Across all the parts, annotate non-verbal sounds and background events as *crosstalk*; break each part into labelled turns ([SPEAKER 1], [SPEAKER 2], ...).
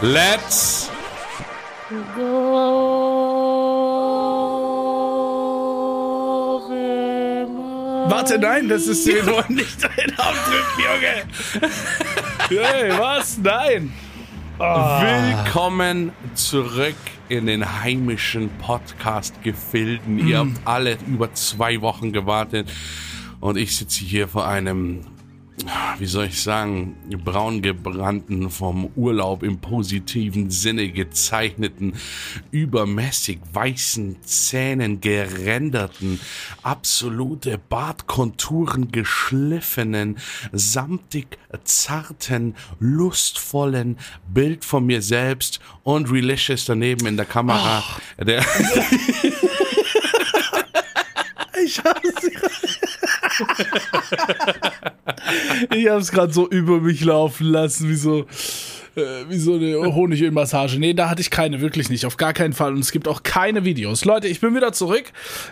[SPEAKER 1] Let's
[SPEAKER 2] Warte, nein, das ist *laughs* hier noch nicht dein Haupttritt, Junge. Hey, was? Nein.
[SPEAKER 1] Willkommen zurück in den heimischen Podcast-Gefilden. Ihr habt alle über zwei Wochen gewartet und ich sitze hier vor einem, wie soll ich sagen, braungebrannten, vom Urlaub im positiven Sinne gezeichneten, übermäßig weißen Zähnen gerenderten, absolute Bartkonturen geschliffenen, samtig zarten, lustvollen Bild von mir selbst und Relicious daneben in der Kamera. Der, *laughs* *laughs*
[SPEAKER 2] Ich hab's Ich hab's gerade so über mich laufen lassen, wie so, wie so eine Honigölmassage. Nee, da hatte ich keine, wirklich nicht. Auf gar keinen Fall. Und es gibt auch keine Videos. Leute, ich bin wieder zurück.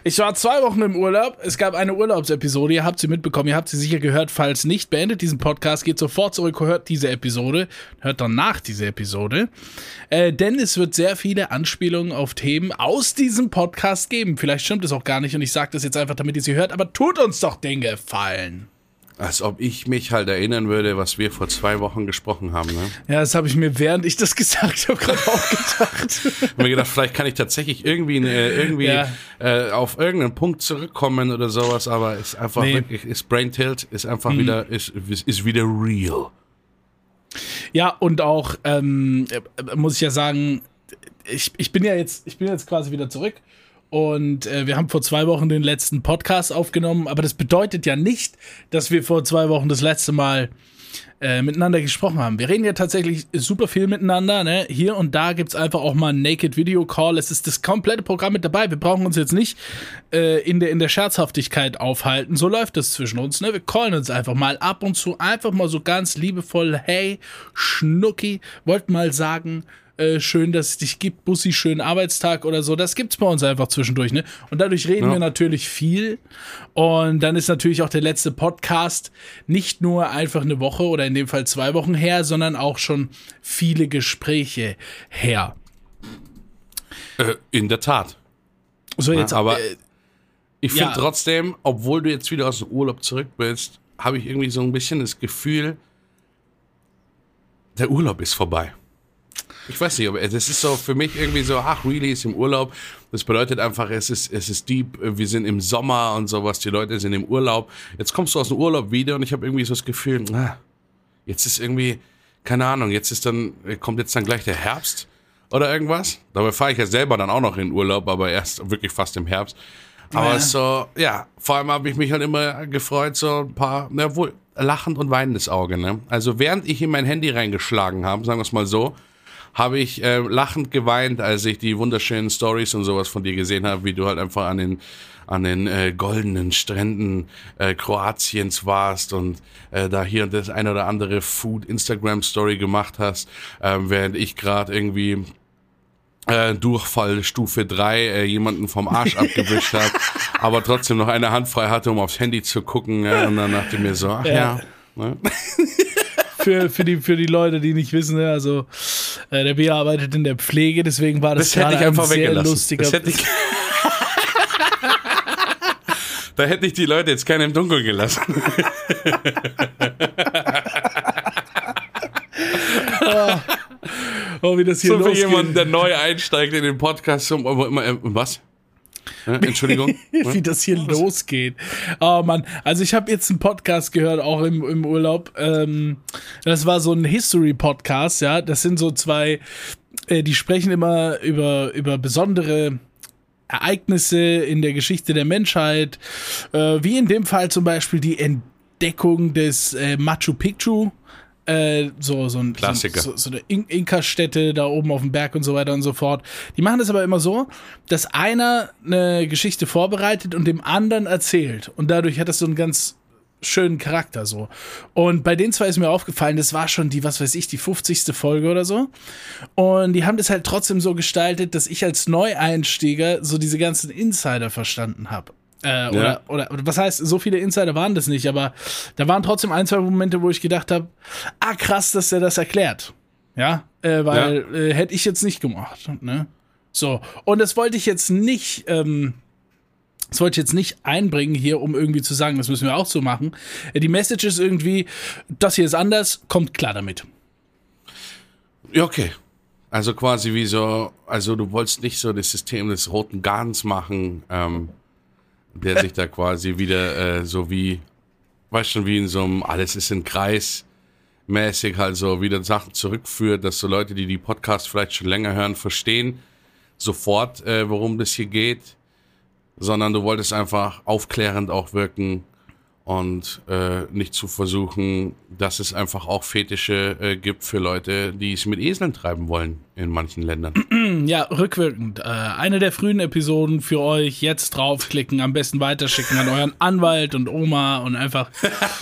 [SPEAKER 2] Ich war zwei Wochen im Urlaub. Es gab eine Urlaubsepisode. Ihr habt sie mitbekommen. Ihr habt sie sicher gehört. Falls nicht, beendet diesen Podcast. Geht sofort zurück, hört diese Episode. Hört danach diese Episode. Äh, denn es wird sehr viele Anspielungen auf Themen aus diesem Podcast geben. Vielleicht stimmt es auch gar nicht und ich sage das jetzt einfach, damit ihr sie hört. Aber tut uns doch den Gefallen.
[SPEAKER 1] Als ob ich mich halt erinnern würde, was wir vor zwei Wochen gesprochen haben. Ne?
[SPEAKER 2] Ja, das habe ich mir, während ich das gesagt habe, gerade auch gedacht. *laughs*
[SPEAKER 1] Ich mir gedacht, vielleicht kann ich tatsächlich irgendwie, äh, irgendwie
[SPEAKER 2] Ja.
[SPEAKER 1] äh, auf irgendeinen Punkt zurückkommen oder sowas, aber ist einfach
[SPEAKER 2] Nee.
[SPEAKER 1] wirklich, ist Brain Tilt, ist einfach wieder, ist, ist wieder real.
[SPEAKER 2] Ja, und auch, ähm, äh, muss ich ja sagen, ich, ich bin ja jetzt, ich bin jetzt quasi wieder zurück. Und äh, wir haben vor zwei Wochen den letzten Podcast aufgenommen, aber das bedeutet ja nicht, dass wir vor zwei Wochen das letzte Mal äh, miteinander gesprochen haben. Wir reden ja tatsächlich super viel miteinander. Ne? Hier und da gibt's einfach auch mal einen Naked Video Call. Es ist das komplette Programm mit dabei. Wir brauchen uns jetzt nicht äh, in, der, in der Scherzhaftigkeit aufhalten. So läuft das zwischen uns. Ne? Wir callen uns einfach mal ab und zu einfach mal so ganz liebevoll. Hey, Schnucki, wollt mal sagen, äh, schön, dass es dich gibt, Bussi, schönen Arbeitstag oder so. Das gibt's bei uns einfach zwischendurch, ne? Und dadurch reden
[SPEAKER 1] Ja.
[SPEAKER 2] wir natürlich viel. Und dann ist natürlich auch der letzte Podcast nicht nur einfach eine Woche oder in dem Fall zwei Wochen her, sondern auch schon viele Gespräche her.
[SPEAKER 1] Äh, in der Tat.
[SPEAKER 2] So, jetzt
[SPEAKER 1] aber-
[SPEAKER 2] äh,
[SPEAKER 1] Ich finde
[SPEAKER 2] Ja.
[SPEAKER 1] trotzdem, obwohl du jetzt wieder aus dem Urlaub zurück bist, habe ich irgendwie so ein bisschen das Gefühl, der Urlaub ist vorbei. Ich weiß nicht, aber das ist so für mich irgendwie so, ach, really ist im Urlaub. Das bedeutet einfach, es ist, es ist deep, wir sind im Sommer und sowas, die Leute sind im Urlaub. Jetzt kommst du aus dem Urlaub wieder und ich habe irgendwie so das Gefühl, ah, jetzt ist irgendwie, keine Ahnung, jetzt ist dann, kommt jetzt dann gleich der Herbst oder irgendwas. Dabei fahre ich ja selber dann auch noch in Urlaub, aber erst wirklich fast im Herbst. Aber
[SPEAKER 2] Ja.
[SPEAKER 1] so, ja, vor allem habe ich mich halt immer gefreut, so ein paar, na wohl, lachend und weinendes Auge, ne? Also während ich in mein Handy reingeschlagen habe, sagen wir es mal so, habe ich äh, lachend geweint, als ich die wunderschönen Stories und sowas von dir gesehen habe, wie du halt einfach an den an den äh, goldenen Stränden äh, Kroatiens warst und äh, da hier und das eine oder andere Food Instagram Story gemacht hast, ähm, während ich gerade irgendwie äh, Durchfall Stufe 3 äh, jemanden vom Arsch *laughs* abgewischt hat, aber trotzdem noch eine Hand frei hatte, um aufs Handy zu gucken. Ja, und dann dachte ich mir so, ach ja.
[SPEAKER 2] Ja.
[SPEAKER 1] ne? *laughs*
[SPEAKER 2] für, für, die, für die Leute, die nicht wissen, ne, also äh, der Bea arbeitet in der Pflege, deswegen war das,
[SPEAKER 1] Das hätte ich einfach
[SPEAKER 2] ein sehr lustiger.
[SPEAKER 1] Das hätte ich *laughs* da hätte ich die Leute jetzt keine im Dunkeln gelassen.
[SPEAKER 2] oh, wie das hier
[SPEAKER 1] So für
[SPEAKER 2] losgeht.
[SPEAKER 1] jemanden, der neu einsteigt in den Podcast. So, immer, äh, was? Äh, *laughs* Entschuldigung.
[SPEAKER 2] wie das hier losgeht. Oh Mann, also ich habe jetzt einen Podcast gehört, auch im, im Urlaub. Ähm, das war so ein History-Podcast, ja. Das sind so zwei, äh, die sprechen immer über, über besondere Ereignisse in der Geschichte der Menschheit, äh, wie in dem Fall zum Beispiel die Entdeckung des äh, Machu Picchu. Äh, so, so ein
[SPEAKER 1] Klassiker.
[SPEAKER 2] So, so eine In Inka-Stätte da oben auf dem Berg und so weiter und so fort. Die machen das aber immer so, dass einer eine Geschichte vorbereitet und dem anderen erzählt. Und dadurch hat das so einen ganz schönen Charakter so. Und bei den zwei ist mir aufgefallen, das war schon die, was weiß ich, die 50. Folge oder so. Und die haben das halt trotzdem so gestaltet, dass ich als Neueinsteiger so diese ganzen Insider verstanden habe. Äh, oder,
[SPEAKER 1] Ja.
[SPEAKER 2] oder, oder was heißt, so viele Insider waren das nicht, aber da waren trotzdem ein, zwei Momente, wo ich gedacht habe, ah krass, dass der das erklärt. Ja, Äh, weil ja. äh, hätte ich jetzt nicht gemacht. Ne? So, und das wollte ich jetzt nicht, ähm, das wollte ich jetzt nicht einbringen hier, um irgendwie zu sagen, das müssen wir auch so machen. Äh, die Message ist irgendwie, das hier ist anders, kommt klar damit.
[SPEAKER 1] Ja, okay. Also quasi wie so, also du wolltest nicht so das System des roten Garns machen, ähm, der sich da quasi wieder äh, so wie, weißt schon, wie in so einem, alles ist ein Kreis mäßig halt so wieder Sachen zurückführt, dass so Leute, die die Podcasts vielleicht schon länger hören, verstehen sofort, äh, worum das hier geht, sondern du wolltest einfach aufklärend auch wirken und äh, nicht zu versuchen, dass es einfach auch Fetische äh, gibt für Leute, die es mit Eseln treiben wollen in manchen Ländern. *clears throat*
[SPEAKER 2] Ja, rückwirkend. Äh, eine der frühen Episoden für euch. Jetzt draufklicken, am besten weiterschicken an euren Anwalt und Oma und einfach.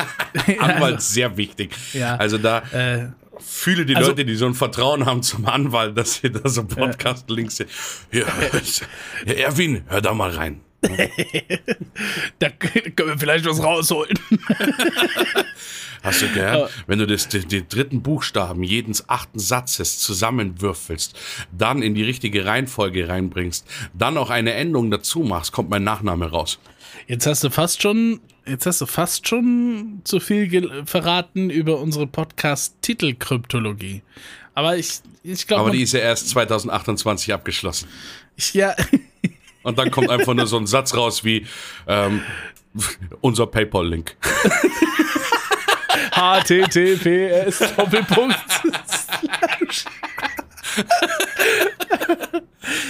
[SPEAKER 2] *laughs*
[SPEAKER 1] Anwalt sehr wichtig. Ja. Also da. Äh, Viele die also, Leute, die so ein Vertrauen haben zum Anwalt, dass sie da so Podcast-Links sehen. Ja, ja, Erwin, hör da mal rein. *laughs*
[SPEAKER 2] da können wir vielleicht was rausholen. *laughs*
[SPEAKER 1] Hast du gern, wenn du das, die, die, dritten Buchstaben jedes achten Satzes zusammenwürfelst, dann in die richtige Reihenfolge reinbringst, dann auch eine Endung dazu machst, kommt mein Nachname raus.
[SPEAKER 2] Jetzt hast du fast schon, jetzt hast du fast schon zu viel verraten über unsere Podcast-Titel Kryptologie. Aber ich, ich glaube.
[SPEAKER 1] Aber die ist ja erst 2028 abgeschlossen.
[SPEAKER 2] Ich, ja.
[SPEAKER 1] Und dann kommt einfach nur so ein Satz raus wie ähm, unser PayPal-Link. *laughs*
[SPEAKER 2] HTTPS Doppelpunkt. *laughs*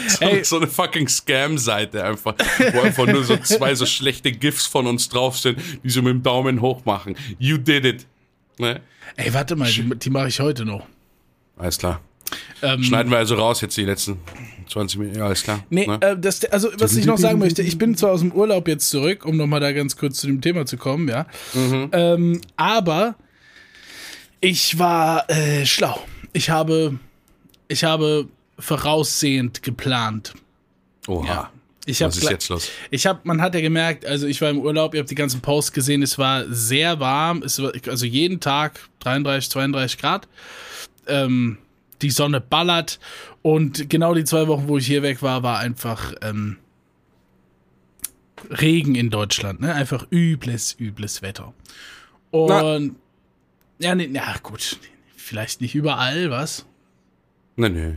[SPEAKER 1] so, Ey. so eine fucking Scam-Seite einfach, wo einfach nur so zwei so schlechte GIFs von uns drauf sind, die so mit dem Daumen hoch machen. You did it.
[SPEAKER 2] Ne? Ey, warte mal, die, die mache ich heute noch.
[SPEAKER 1] Alles klar. Ähm, Schneiden wir also raus jetzt die letzten 20 Minuten, ja, alles klar.
[SPEAKER 2] Nee, ne? äh, das, also was ich noch sagen möchte, ich bin zwar aus dem Urlaub jetzt zurück, um nochmal da ganz kurz zu dem Thema zu kommen, ja. Mhm. Ähm, aber ich war äh, schlau. Ich habe, ich habe voraussehend geplant.
[SPEAKER 1] Oha. Ja.
[SPEAKER 2] Ich hab,
[SPEAKER 1] Was ist jetzt los?
[SPEAKER 2] Ich habe, man hat ja gemerkt, also ich war im Urlaub, ihr habt die ganzen Posts gesehen, es war sehr warm, es war, also jeden Tag 33, 32 Grad. Ähm, die Sonne ballert und genau die zwei Wochen, wo ich hier weg war, war einfach ähm, Regen in Deutschland, ne? Einfach übles, übles Wetter. Und Na. ja, nee, gut, vielleicht nicht überall, was?
[SPEAKER 1] Nee, nee.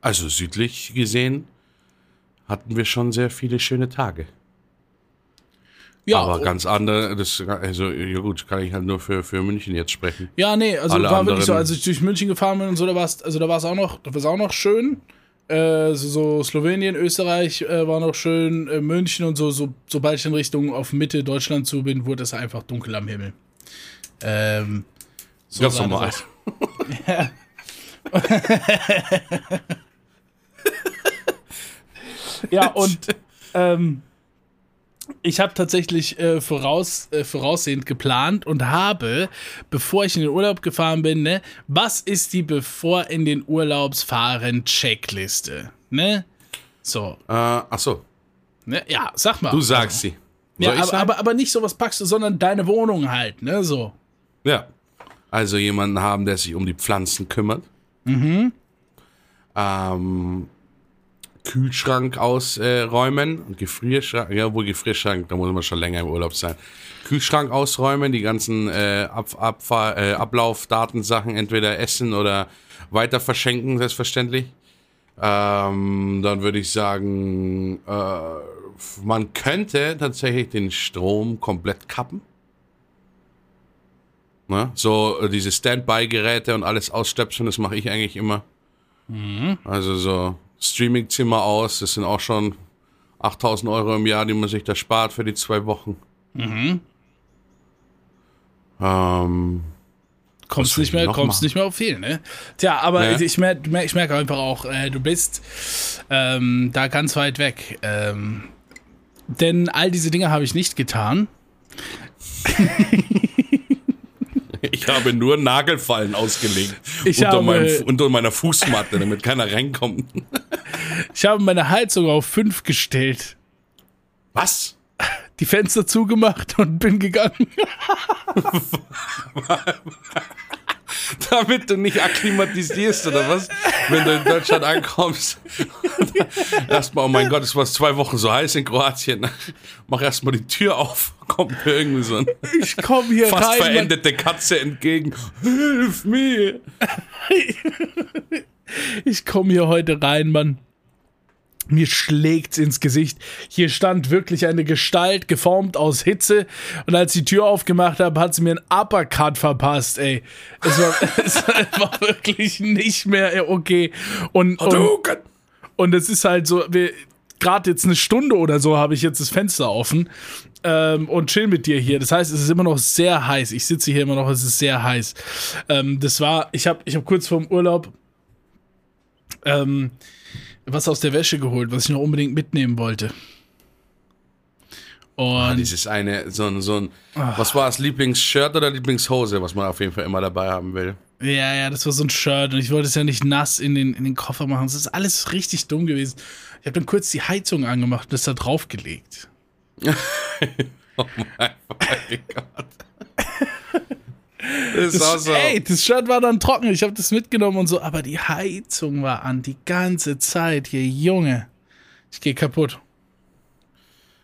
[SPEAKER 1] Also südlich gesehen hatten wir schon sehr viele schöne Tage. Ja, aber ganz andere, das, also, ja gut, kann ich halt nur für, für München jetzt sprechen.
[SPEAKER 2] Ja, nee, also Alle war wirklich so, als ich durch München gefahren bin und so, da war es, also da war es auch noch, da war es auch noch schön. Äh, so, so, Slowenien, Österreich äh, war noch schön, äh, München und so, so, sobald ich in Richtung auf Mitte Deutschland zu bin, wurde es einfach dunkel am Himmel. Ähm,
[SPEAKER 1] so Ganz normal. ja. *laughs*
[SPEAKER 2] ja, und ähm, ich habe tatsächlich äh, voraus, äh, voraussehend geplant und habe, bevor ich in den Urlaub gefahren bin, ne, was ist die bevor in den Urlaubsfahren Checkliste? Ne? So.
[SPEAKER 1] Äh, ach so.
[SPEAKER 2] Ne? Ja, sag mal.
[SPEAKER 1] Du sagst sie.
[SPEAKER 2] Soll ja, aber, aber, aber nicht so was packst du, sondern deine Wohnung halt, ne? So.
[SPEAKER 1] Ja. Also jemanden haben, der sich um die Pflanzen kümmert. Mhm. Ähm, Kühlschrank ausräumen und Gefrierschrank, ja, wohl Gefrierschrank, da muss man schon länger im Urlaub sein. Kühlschrank ausräumen, die ganzen äh, Ab Abfahr äh, Ablaufdatensachen entweder essen oder weiter verschenken, selbstverständlich. Ähm, dann würde ich sagen, äh, man könnte tatsächlich den Strom komplett kappen. Ne? So äh, diese Standby-Geräte und alles ausstöpseln, das mache ich eigentlich immer. Mhm. Also so Streamingzimmer aus. Das sind auch schon 8000 Euro im Jahr, die man sich da spart für die zwei Wochen. Mhm.
[SPEAKER 2] Ähm, kommst nicht mehr, kommst nicht mehr auf viel, ne? Tja, aber ja. ich, merke, ich merke einfach auch, äh, du bist ähm, da ganz weit weg. Ähm, denn all diese Dinge habe ich nicht getan. *laughs*
[SPEAKER 1] Ich habe nur Nagelfallen ausgelegt ich unter, habe, meinem, unter meiner Fußmatte, damit keiner reinkommt.
[SPEAKER 2] Ich habe meine Heizung auf 5 gestellt.
[SPEAKER 1] Was?
[SPEAKER 2] Die Fenster zugemacht und bin gegangen. *laughs* *laughs*
[SPEAKER 1] damit du nicht akklimatisierst oder was? Wenn du in Deutschland ankommst. *laughs* erstmal, oh mein Gott, es war zwei Wochen so heiß in Kroatien. *laughs* Mach erstmal die Tür auf. Kommt mir irgendwie so ein
[SPEAKER 2] Ich komme hier
[SPEAKER 1] fast
[SPEAKER 2] rein.
[SPEAKER 1] Verendete Katze entgegen. Hilf mir!
[SPEAKER 2] Ich komme hier heute rein, Mann. Mir schlägt's ins Gesicht. Hier stand wirklich eine Gestalt, geformt aus Hitze. Und als ich die Tür aufgemacht habe, hat sie mir einen Uppercut verpasst, ey. Es war, *laughs* es war wirklich nicht mehr okay. Und, und, und es ist halt so, gerade jetzt eine Stunde oder so habe ich jetzt das Fenster offen ähm, und chill mit dir hier. Das heißt, es ist immer noch sehr heiß. Ich sitze hier immer noch, es ist sehr heiß. Ähm, das war, ich habe ich hab kurz vorm Urlaub ähm, was aus der Wäsche geholt, was ich noch unbedingt mitnehmen wollte. Und
[SPEAKER 1] Ah, Dieses eine, so ein, so ein, was war es, Lieblingsshirt oder Lieblingshose, was man auf jeden Fall immer dabei haben will?
[SPEAKER 2] ja, ja, das war so ein Shirt und ich wollte es ja nicht nass in den, in den Koffer machen. Das ist alles richtig dumm gewesen. Ich habe dann kurz die Heizung angemacht und das da draufgelegt. *laughs*
[SPEAKER 1] Oh mein, mein Gott. *laughs* Das
[SPEAKER 2] Das,
[SPEAKER 1] so.
[SPEAKER 2] Ey, das Shirt war dann trocken. Ich habe das mitgenommen und so, aber die Heizung war an die ganze Zeit hier, Junge. Ich gehe kaputt.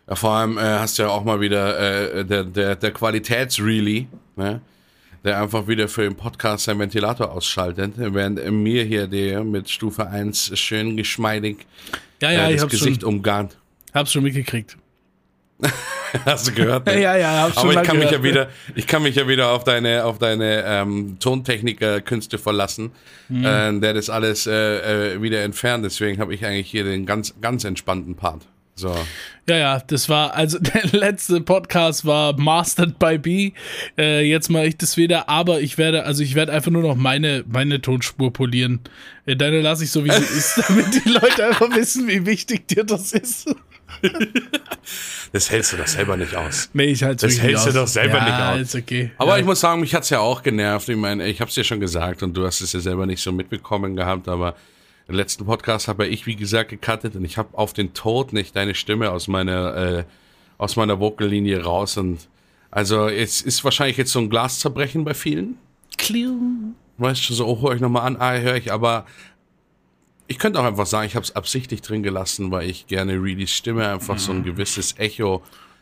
[SPEAKER 1] Ja, vor allem äh, hast du ja auch mal wieder äh, der, der, der Qualitätsreally, ne? der einfach wieder für den Podcast seinen Ventilator ausschaltet, während äh, mir hier der mit Stufe 1 schön geschmeidig
[SPEAKER 2] Ja, ja,
[SPEAKER 1] äh, das Gesicht
[SPEAKER 2] schon,
[SPEAKER 1] umgarnt.
[SPEAKER 2] hab's schon mitgekriegt. *laughs*
[SPEAKER 1] Hast du gehört? Ne?
[SPEAKER 2] Ja, ja, hab's schon
[SPEAKER 1] Aber ich kann mich ja
[SPEAKER 2] gehört.
[SPEAKER 1] wieder, ich kann mich ja wieder auf deine, auf deine ähm, Tontechniker-Künste verlassen,
[SPEAKER 2] Mhm.
[SPEAKER 1] äh, der das alles äh, äh, wieder entfernt. Deswegen habe ich eigentlich hier den ganz, ganz entspannten Part. So.
[SPEAKER 2] Ja, ja, das war, also *laughs* der letzte Podcast war Mastered by B. Äh, jetzt mache ich das wieder, aber ich werde, also ich werde einfach nur noch meine, meine Tonspur polieren. Äh, Deine lasse ich so, wie sie *laughs* ist, damit die Leute einfach wissen, wie wichtig dir das ist. *laughs*
[SPEAKER 1] Das hältst du doch selber nicht aus.
[SPEAKER 2] Nee, ich halte
[SPEAKER 1] Das hältst du doch selber
[SPEAKER 2] ja,
[SPEAKER 1] nicht aus.
[SPEAKER 2] okay.
[SPEAKER 1] Aber
[SPEAKER 2] ja.
[SPEAKER 1] ich muss sagen, mich hat's ja auch genervt. Ich meine, ich habe es dir schon gesagt und du hast es ja selber nicht so mitbekommen gehabt, aber im letzten Podcast habe ich, wie gesagt, gecuttet und ich habe auf den Tod nicht deine Stimme aus meiner, äh, aus meiner Vokallinie raus und also es ist wahrscheinlich jetzt so ein Glaszerbrechen bei vielen.
[SPEAKER 2] Kliu.
[SPEAKER 1] Weißt du, so, oh, höre ich nochmal an, ah, höre ich, aber ich könnte auch einfach sagen, ich habe es absichtlich drin gelassen, weil ich gerne Reedys Stimme einfach so ein gewisses Echo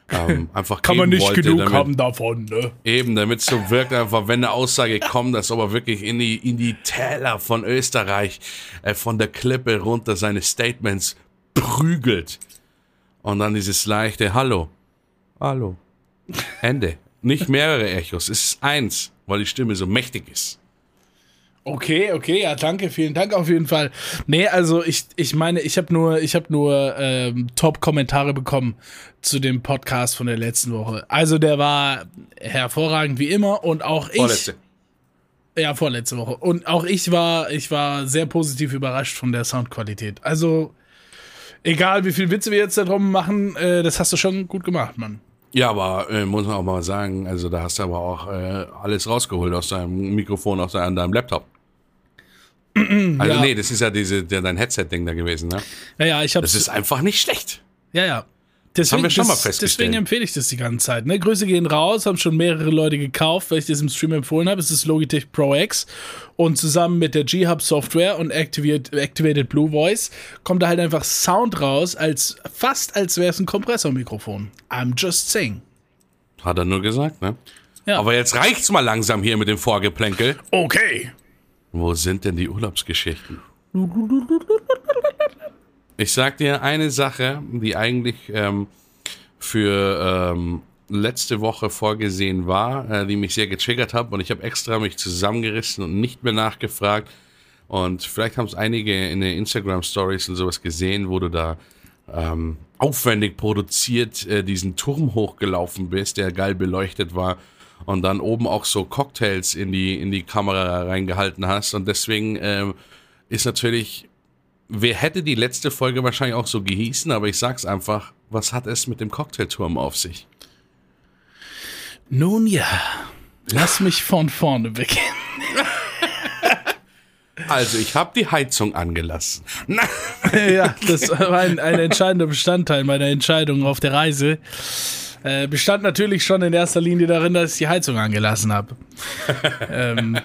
[SPEAKER 1] ähm, *laughs* einfach
[SPEAKER 2] Kann man nicht
[SPEAKER 1] wollte,
[SPEAKER 2] genug
[SPEAKER 1] damit,
[SPEAKER 2] haben davon, ne?
[SPEAKER 1] Eben, damit es so wirkt, einfach, wenn eine Aussage kommt, dass aber wirklich in die, in die Täler von Österreich, äh, von der Klippe runter seine Statements prügelt. Und dann dieses leichte Hallo. Hallo. Ende. Nicht mehrere Echos, es ist eins, weil die Stimme so mächtig ist.
[SPEAKER 2] Okay, okay, ja, danke, vielen Dank auf jeden Fall. Nee, also ich, ich meine, ich habe nur, ich habe nur ähm, Top-Kommentare bekommen zu dem Podcast von der letzten Woche. Also der war hervorragend wie immer und auch ich.
[SPEAKER 1] Vorletzte.
[SPEAKER 2] Ja, vorletzte Woche. Und auch ich war, ich war sehr positiv überrascht von der Soundqualität. Also, egal wie viel Witze wir jetzt da drum machen, äh, das hast du schon gut gemacht, Mann.
[SPEAKER 1] Ja, aber äh, muss man auch mal sagen, also da hast du aber auch äh, alles rausgeholt aus deinem Mikrofon, aus deinem, deinem Laptop. *clears throat* Also
[SPEAKER 2] Ja.
[SPEAKER 1] nee, das ist ja diese, der, dein Headset-Ding da gewesen, ne?
[SPEAKER 2] Ja, ja, ich hab's.
[SPEAKER 1] Das ist einfach nicht schlecht.
[SPEAKER 2] Ja, ja. Deswegen,
[SPEAKER 1] haben wir schon mal festgestellt.
[SPEAKER 2] Deswegen empfehle ich das die ganze Zeit. Ne? Grüße gehen raus, haben schon mehrere Leute gekauft, weil ich das im Stream empfohlen habe. Es ist Logitech Pro X und zusammen mit der G-Hub Software und Activate, Activated Blue Voice kommt da halt einfach Sound raus, als fast als wäre es ein Kompressormikrofon. I'm just saying.
[SPEAKER 1] Hat er nur gesagt, ne?
[SPEAKER 2] Ja.
[SPEAKER 1] Aber jetzt reicht's mal langsam hier mit dem Vorgeplänkel.
[SPEAKER 2] Okay.
[SPEAKER 1] Wo sind denn die Urlaubsgeschichten? *laughs* Ich sag dir eine Sache, die eigentlich ähm, für ähm, letzte Woche vorgesehen war, äh, die mich sehr getriggert hat und ich habe extra mich zusammengerissen und nicht mehr nachgefragt. Und vielleicht haben es einige in den Instagram Stories und sowas gesehen, wo du da ähm, aufwendig produziert äh, diesen Turm hochgelaufen bist, der geil beleuchtet war und dann oben auch so Cocktails in die in die Kamera reingehalten hast und deswegen ähm, ist natürlich wer hätte die letzte Folge wahrscheinlich auch so gehießen, aber ich sag's einfach, was hat es mit dem Cocktailturm auf sich?
[SPEAKER 2] Nun ja, lass mich von vorne beginnen.
[SPEAKER 1] Also, ich habe die Heizung angelassen. *laughs*
[SPEAKER 2] ja, das war ein, ein entscheidender Bestandteil meiner Entscheidung auf der Reise. Äh, bestand natürlich schon in erster Linie darin, dass ich die Heizung angelassen habe. *laughs* ähm,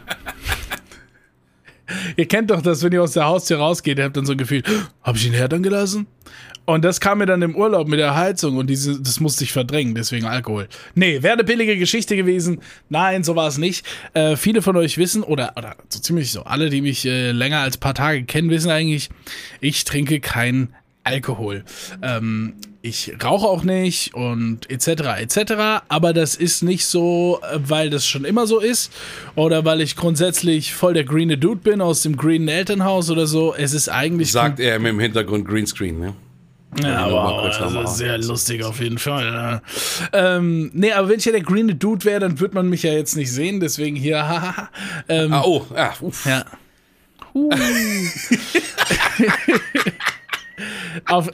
[SPEAKER 2] ihr kennt doch das, wenn ihr aus der Haustür rausgeht, ihr habt dann so ein Gefühl, habe ich ihn Herd gelassen? Und das kam mir dann im Urlaub mit der Heizung und diese, das musste ich verdrängen, deswegen Alkohol. Nee, wäre eine billige Geschichte gewesen. Nein, so war es nicht. Äh, viele von euch wissen, oder, oder so ziemlich so, alle, die mich äh, länger als paar Tage kennen, wissen eigentlich, ich trinke kein Alkohol. Ähm, ich rauche auch nicht und etc. etc. Aber das ist nicht so, äh, weil das schon immer so ist oder weil ich grundsätzlich voll der greene Dude bin aus dem greenen Elternhaus oder so. Es ist eigentlich.
[SPEAKER 1] Sagt er dem Hintergrund Greenscreen, ne?
[SPEAKER 2] Ja, aber das ist sehr lustig auf jeden Fall. Ja. Ähm, nee, aber wenn ich ja der greene Dude wäre, dann würde man mich ja jetzt nicht sehen, deswegen hier, *laughs* haha.
[SPEAKER 1] ähm, ah, oh, ja, uff.
[SPEAKER 2] Ja. Uh. *laughs* auf,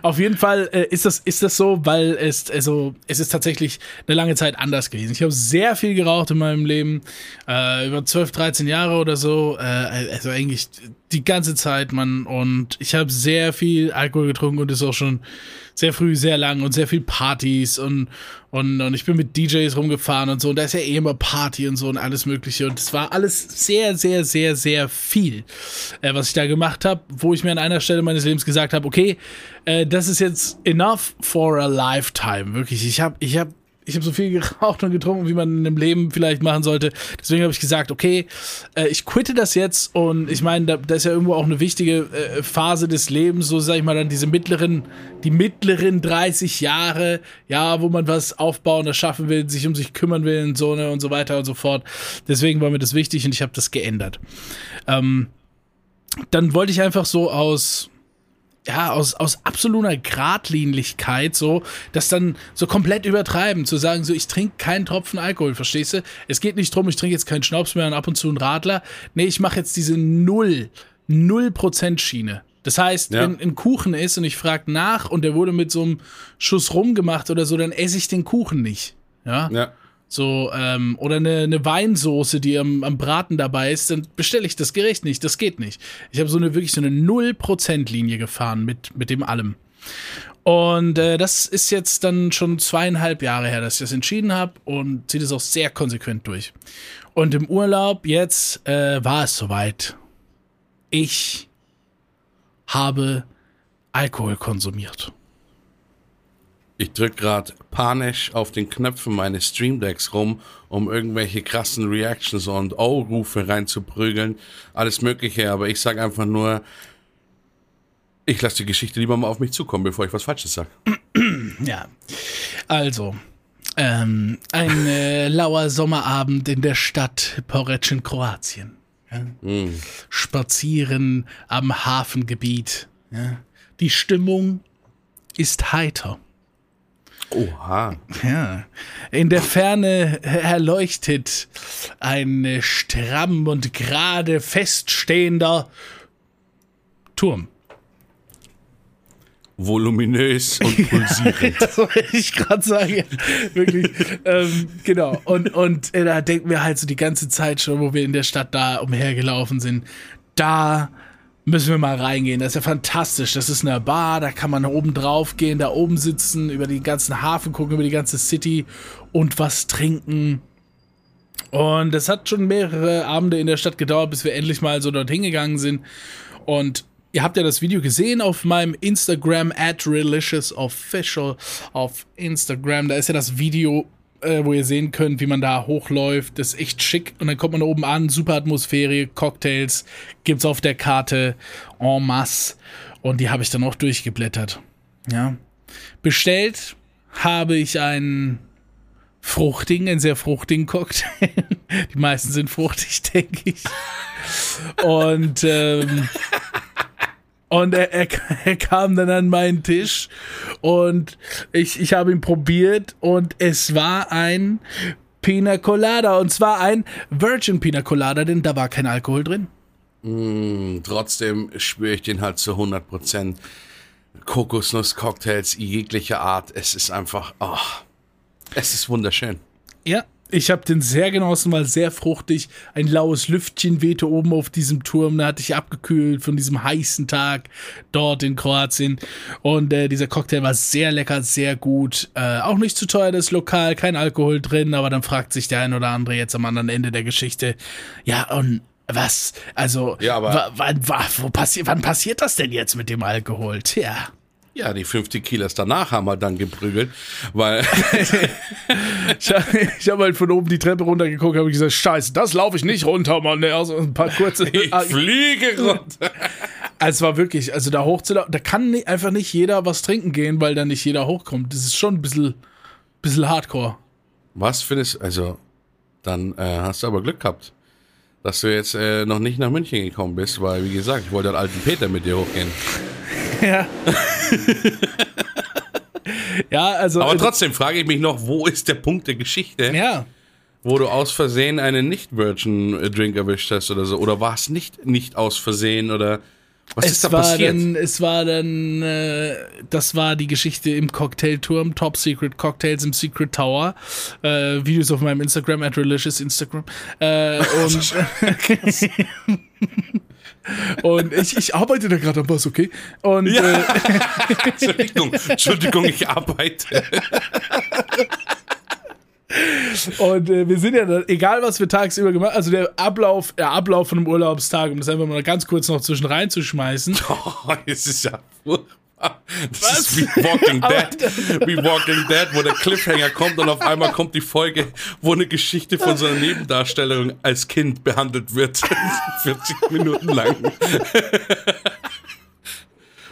[SPEAKER 2] auf jeden Fall äh, ist, das, ist das so, weil es, also, es ist tatsächlich eine lange Zeit anders gewesen. Ich habe sehr viel geraucht in meinem Leben, äh, über 12, 13 Jahre oder so, äh, also eigentlich die ganze Zeit, man. Und ich habe sehr viel Alkohol getrunken und ist auch schon sehr früh, sehr lang und sehr viel Partys und, und, und ich bin mit DJs rumgefahren und so. Und da ist ja eh immer Party und so und alles Mögliche. Und es war alles sehr, sehr, sehr, sehr viel, äh, was ich da gemacht habe, wo ich mir an einer Stelle meines Lebens gesagt habe, okay, äh, das ist jetzt enough for a lifetime. Wirklich, ich habe ich hab ich habe so viel geraucht und getrunken, wie man in einem Leben vielleicht machen sollte. Deswegen habe ich gesagt, okay, äh, ich quitte das jetzt und ich meine, da, da, ist ja irgendwo auch eine wichtige äh, Phase des Lebens, so sage ich mal dann diese mittleren, die mittleren 30 Jahre, ja, wo man was aufbauen, das schaffen will, sich um sich kümmern will und so ne und so weiter und so fort. Deswegen war mir das wichtig und ich habe das geändert. Ähm, dann wollte ich einfach so aus ja, aus, aus absoluter Gradlinigkeit so, das dann so komplett übertreiben, zu sagen, so, ich trinke keinen Tropfen Alkohol, verstehst du? Es geht nicht drum, ich trinke jetzt keinen Schnaps mehr und ab und zu einen Radler. Nee, ich mache jetzt diese Null, Null Prozent Schiene. Das heißt, ja. wenn ein Kuchen ist und ich frage nach und der wurde mit so einem Schuss rumgemacht oder so, dann esse ich den Kuchen nicht. Ja. ja. So, ähm, oder eine, eine Weinsoße, die am, am Braten dabei ist, dann bestelle ich das Gericht nicht. Das geht nicht. Ich habe so eine wirklich so eine 0%-Linie gefahren mit, mit dem allem. Und äh, das ist jetzt dann schon zweieinhalb Jahre her, dass ich das entschieden habe und ziehe das auch sehr konsequent durch. Und im Urlaub jetzt äh, war es soweit. Ich habe Alkohol konsumiert.
[SPEAKER 1] Ich drücke gerade panisch auf den Knöpfen meines Stream Decks rum, um irgendwelche krassen Reactions und Oh-Rufe reinzuprügeln. Alles Mögliche, aber ich sage einfach nur, ich lasse die Geschichte lieber mal auf mich zukommen, bevor ich was Falsches sage. *clears throat*
[SPEAKER 2] Ja, also, ähm, ein äh, *laughs* lauer Sommerabend in der Stadt Poreč in Kroatien. Ja? Mm. Spazieren am Hafengebiet. Ja? Die Stimmung ist heiter.
[SPEAKER 1] Oha.
[SPEAKER 2] Ja. In der Ferne erleuchtet ein stramm und gerade feststehender Turm.
[SPEAKER 1] Voluminös und *laughs* pulsierend.
[SPEAKER 2] das wollte ich gerade sagen. Wirklich. ähm, genau. Und, und äh, da denken wir halt so die ganze Zeit schon, wo wir in der Stadt da umhergelaufen sind, da Müssen wir mal reingehen. Das ist ja fantastisch. Das ist eine Bar, da kann man oben drauf gehen, da oben sitzen, über den ganzen Hafen gucken, über die ganze City und was trinken. Und es hat schon mehrere Abende in der Stadt gedauert, bis wir endlich mal so dorthin gegangen sind. Und ihr habt ja das Video gesehen auf meinem Instagram at reliciousofficial auf Instagram. Da ist ja das Video äh, wo ihr sehen könnt, wie man da hochläuft. Das ist echt schick. Und dann kommt man oben an, super Atmosphäre, Cocktails gibt's auf der Karte en masse. Und die habe ich dann auch durchgeblättert. Ja. Bestellt habe ich einen fruchtigen, einen sehr fruchtigen Cocktail. *laughs* die meisten sind fruchtig, *laughs* denke ich. Und ähm, und er, er, *laughs* er, kam dann an meinen Tisch und ich, ich habe ihn probiert und es war ein Pina Colada und zwar ein Virgin Pina Colada, denn da war kein Alkohol drin.
[SPEAKER 1] Mm, trotzdem spüre ich den halt zu 100 Prozent. Kokosnuss-Cocktails jeglicher Art. Es ist einfach, oh, es ist wunderschön.
[SPEAKER 2] Ja, ich habe den sehr genossen, weil sehr fruchtig. Ein laues Lüftchen wehte oben auf diesem Turm. Da hatte ich abgekühlt von diesem heißen Tag dort in Kroatien. Und äh, dieser Cocktail war sehr lecker, sehr gut. Äh, auch nicht zu teuer, das Lokal, kein Alkohol drin. Aber dann fragt sich der ein oder andere jetzt am anderen Ende der Geschichte, ja, und Was? Also,
[SPEAKER 1] Ja, aber-
[SPEAKER 2] wann, wa- wo passi wann passiert das denn jetzt mit dem Alkohol? Tja.
[SPEAKER 1] Ja, die 50 Kilos danach haben wir dann geprügelt, weil *laughs*
[SPEAKER 2] Ich, ich habe halt von oben die Treppe runtergeguckt, habe gesagt, scheiße, das laufe ich nicht runter, Mann. Also ein paar kurze.
[SPEAKER 1] ich fliege runter. *laughs*
[SPEAKER 2] Also es war wirklich, also da hochzulaufen, da kann einfach nicht jeder was trinken gehen, weil da nicht jeder hochkommt. Das ist schon ein bisschen, bisschen hardcore.
[SPEAKER 1] Was findest also dann äh, hast du aber Glück gehabt, dass du jetzt äh, noch nicht nach München gekommen bist, weil wie gesagt, ich wollte den alten Peter mit dir hochgehen.
[SPEAKER 2] Ja. ja, also.
[SPEAKER 1] Aber
[SPEAKER 2] also,
[SPEAKER 1] trotzdem frage ich mich noch, wo ist der Punkt der Geschichte,
[SPEAKER 2] ja.
[SPEAKER 1] wo du aus Versehen einen Nicht-Virgin-Drink erwischt hast oder so? Oder war es nicht, nicht aus Versehen oder was ist da
[SPEAKER 2] Es war
[SPEAKER 1] passiert?
[SPEAKER 2] dann, es war dann, äh, das war die Geschichte im Cocktailturm, Top Secret Cocktails im Secret Tower. Äh, Videos auf meinem Instagram, at Relicious Instagram. Äh, *laughs* und *laughs* und ich, ich arbeite da gerade am was, okay? Und äh, *laughs*
[SPEAKER 1] Entschuldigung, Entschuldigung, ich arbeite.
[SPEAKER 2] Und äh, wir sind ja dann, egal was wir tagsüber gemacht also der Ablauf, der Ablauf von einem Urlaubstag, um das einfach mal ganz kurz noch zwischen reinzuschmeißen. *laughs*
[SPEAKER 1] Oh, es ist ja furchtbar. Das ist wie Walking *laughs* Dead. Wie Walking Dead, wo der Cliffhanger kommt und auf einmal kommt die Folge, wo eine Geschichte von so einer Nebendarstellerin als Kind behandelt wird. *laughs* 40 Minuten lang.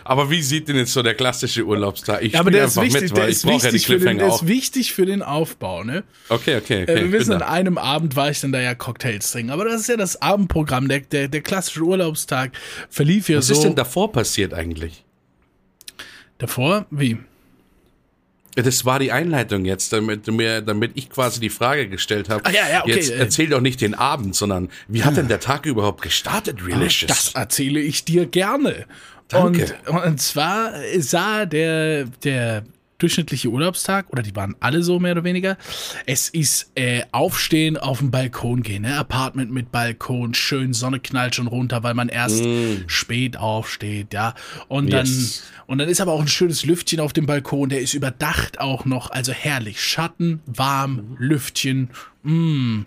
[SPEAKER 1] Aber wie sieht denn jetzt so der klassische Urlaubstag? Ich
[SPEAKER 2] Ja, aber der ist wichtig,
[SPEAKER 1] mit,
[SPEAKER 2] der
[SPEAKER 1] weil
[SPEAKER 2] ist,
[SPEAKER 1] ich brauche ja die
[SPEAKER 2] wichtig für den, der
[SPEAKER 1] auch.
[SPEAKER 2] ist wichtig für den Aufbau, ne?
[SPEAKER 1] Okay, okay, okay.
[SPEAKER 2] Äh, wir wissen, an einem Abend war ich dann da ja Cocktails trinken. Aber das ist ja das Abendprogramm. Der, der, der klassische Urlaubstag verlief ja
[SPEAKER 1] Was
[SPEAKER 2] so.
[SPEAKER 1] ist denn davor passiert eigentlich?
[SPEAKER 2] Davor? Wie?
[SPEAKER 1] Das war die Einleitung jetzt, damit, mir, damit ich quasi die Frage gestellt habe.
[SPEAKER 2] Ah, ja, ja, okay,
[SPEAKER 1] Jetzt
[SPEAKER 2] äh.
[SPEAKER 1] erzähl doch nicht den Abend, sondern wie hat denn der Tag überhaupt gestartet, Relicious?
[SPEAKER 2] Das erzähle ich dir gerne.
[SPEAKER 1] Danke.
[SPEAKER 2] Und, und zwar sah der, der durchschnittliche Urlaubstag, oder die waren alle so mehr oder weniger, es ist äh, Aufstehen, auf den Balkon gehen, ne? Apartment mit Balkon, schön, Sonne knallt schon runter, weil man erst spät aufsteht, ja. Und dann,
[SPEAKER 1] Yes.
[SPEAKER 2] und dann ist aber auch ein schönes Lüftchen auf dem Balkon, der ist überdacht auch noch, also herrlich. Schatten, warm, Lüftchen, mm,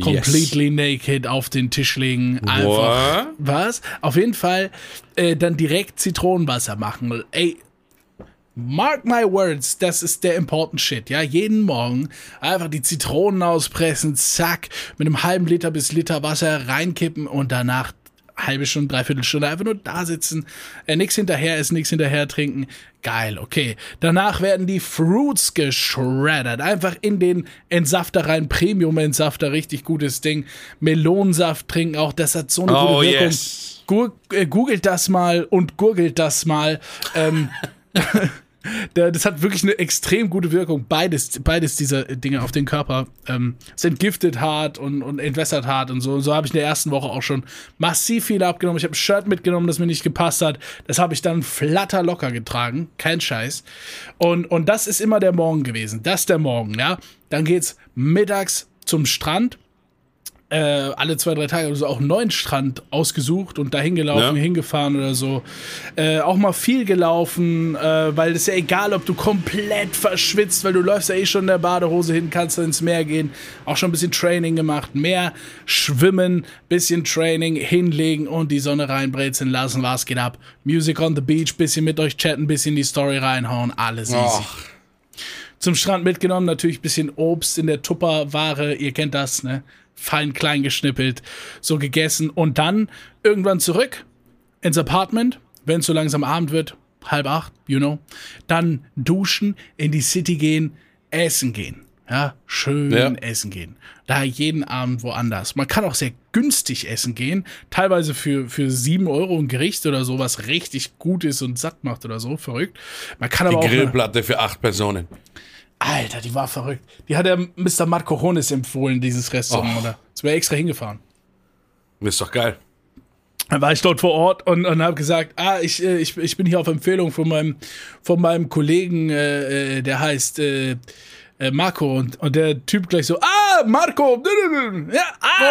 [SPEAKER 2] completely naked auf den Tisch legen, einfach.
[SPEAKER 1] What?
[SPEAKER 2] Was? Auf jeden Fall äh, dann direkt Zitronenwasser machen. Ey, mark my words, das ist der important shit. Ja, jeden Morgen einfach die Zitronen auspressen, zack, mit einem halben Liter bis Liter Wasser reinkippen und danach halbe Stunde, dreiviertel Stunde einfach nur da sitzen, äh, nichts hinterher essen, nichts hinterher trinken. Geil, okay. Danach werden die Fruits geschreddert. Einfach in den Entsafter rein, Premium-Entsafter, richtig gutes Ding. Melonensaft trinken auch, das hat so eine
[SPEAKER 1] Oh,
[SPEAKER 2] gute Wirkung.
[SPEAKER 1] yes.
[SPEAKER 2] Gur äh, googelt das mal und gurgelt das mal. Ähm, *laughs* *laughs* das hat wirklich eine extrem gute Wirkung. Beides, beides dieser Dinge auf den Körper ähm, es entgiftet hart und, und entwässert hart und so. Und so habe ich in der ersten Woche auch schon massiv viel abgenommen. Ich habe ein Shirt mitgenommen, das mir nicht gepasst hat. Das habe ich dann flatter locker getragen. Kein Scheiß. Und, und das ist immer der Morgen gewesen. Das ist der Morgen, ja. Dann geht's mittags zum Strand äh, alle zwei, drei Tage oder so auch einen neuen Strand ausgesucht und dahin gelaufen,
[SPEAKER 1] Ja.
[SPEAKER 2] hingefahren oder so. Äh, auch mal viel gelaufen, äh, weil es ist ja egal, ob du komplett verschwitzt, weil du läufst ja eh schon in der Badehose hin, kannst du ins Meer gehen. Auch schon ein bisschen Training gemacht. Meer, schwimmen, bisschen Training, hinlegen und die Sonne reinbrezeln lassen. Was geht ab? Music on the beach, bisschen mit euch chatten, bisschen die Story reinhauen, alles easy
[SPEAKER 1] Och,
[SPEAKER 2] zum Strand mitgenommen, natürlich ein bisschen Obst in der Tupperware, ihr kennt das, ne? Fein klein geschnippelt, so gegessen und dann irgendwann zurück ins Apartment, wenn es so langsam Abend wird, halb acht, you know, dann duschen, in die City gehen, essen gehen. Ja, schön
[SPEAKER 1] Ja.
[SPEAKER 2] essen gehen. Da jeden Abend woanders. Man kann auch sehr günstig essen gehen. Teilweise für, für sieben Euro ein Gericht oder so, was richtig gut ist und satt macht oder so. Verrückt. Man kann
[SPEAKER 1] die
[SPEAKER 2] aber auch.
[SPEAKER 1] Grillplatte für acht Personen.
[SPEAKER 2] Alter, die war verrückt. Die hat der Mr. Marco Hones empfohlen, dieses Restaurant.
[SPEAKER 1] Oh.
[SPEAKER 2] Oder? Jetzt wäre extra hingefahren.
[SPEAKER 1] Ist doch geil.
[SPEAKER 2] Dann war ich dort vor Ort und, und habe gesagt, ah, ich, äh, ich, ich bin hier auf Empfehlung von meinem, von meinem Kollegen, äh, äh, der heißt äh, äh, Marco. Und, und der Typ gleich so, ah, Marco, ja, ah,
[SPEAKER 1] Oh,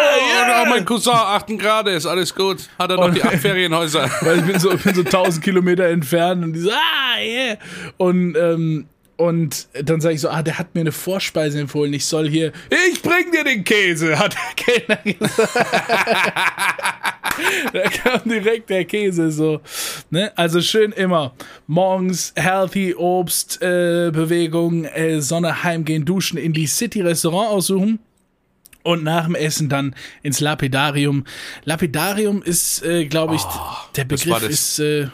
[SPEAKER 2] ja.
[SPEAKER 1] oh, mein Cousin, 8 Grad, ist alles gut. Hat er noch
[SPEAKER 2] Und-
[SPEAKER 1] die acht Ferienhäuser. *laughs*
[SPEAKER 2] Weil ich bin so, ich bin so 1000 Kilometer entfernt und die so, ah, yeah. Und, ähm, und dann sage ich so, ah, der hat mir eine Vorspeise empfohlen, ich soll hier, ich bring dir den Käse, hat der Kellner *laughs* gesagt. da kam direkt der Käse so. Ne? Also schön immer morgens healthy Obst, äh, Bewegung, äh, Sonne heimgehen, duschen, in die City Restaurant aussuchen. Und nach dem Essen dann ins Lapidarium. Lapidarium ist, äh, glaube ich,
[SPEAKER 1] Oh,
[SPEAKER 2] der Begriff ist. Äh,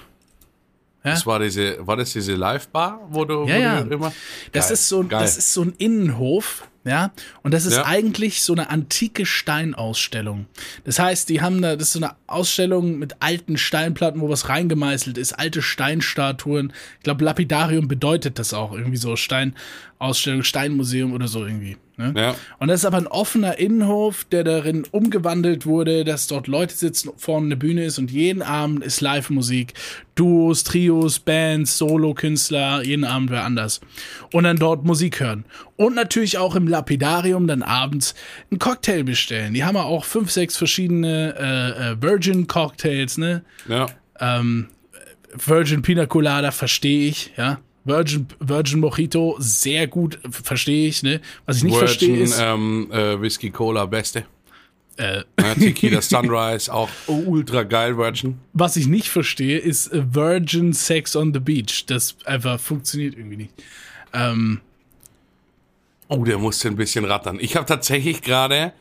[SPEAKER 1] Das war diese, war das diese Live-Bar, wo du,
[SPEAKER 2] Ja,
[SPEAKER 1] wo
[SPEAKER 2] ja.
[SPEAKER 1] du immer.
[SPEAKER 2] Das
[SPEAKER 1] Geil,
[SPEAKER 2] ist so,
[SPEAKER 1] geil.
[SPEAKER 2] das ist so ein Innenhof, ja. Und das ist
[SPEAKER 1] Ja.
[SPEAKER 2] eigentlich so eine antike Steinausstellung. Das heißt, die haben da, das ist so eine Ausstellung mit alten Steinplatten, wo was reingemeißelt ist, alte Steinstatuen. Ich glaube, Lapidarium bedeutet das auch irgendwie so Steinausstellung, Steinmuseum oder so irgendwie. Ne?
[SPEAKER 1] Ja.
[SPEAKER 2] Und das ist aber ein offener Innenhof, der darin umgewandelt wurde, dass dort Leute sitzen, vorne eine Bühne ist und jeden Abend ist Live-Musik. Duos, Trios, Bands, Solo-Künstler, jeden Abend wer anders. Und dann dort Musik hören. Und natürlich auch im Lapidarium dann abends einen Cocktail bestellen. Die haben ja auch fünf, sechs verschiedene äh, äh, Virgin-Cocktails, ne?
[SPEAKER 1] Ja.
[SPEAKER 2] Virgin Pina Colada verstehe ich, ja. Virgin, Virgin Mojito, sehr gut, verstehe ich, ne? Was ich nicht verstehe
[SPEAKER 1] Virgin,
[SPEAKER 2] ist.
[SPEAKER 1] ähm, äh, Whisky Cola, beste.
[SPEAKER 2] Äh,
[SPEAKER 1] Ja, Tequila *laughs* Sunrise, auch ultra geil, Virgin.
[SPEAKER 2] Was ich nicht verstehe, ist äh, Virgin Sex on the Beach. Das einfach funktioniert irgendwie nicht. Ähm,
[SPEAKER 1] Oh, der musste ein bisschen rattern. Ich habe tatsächlich gerade.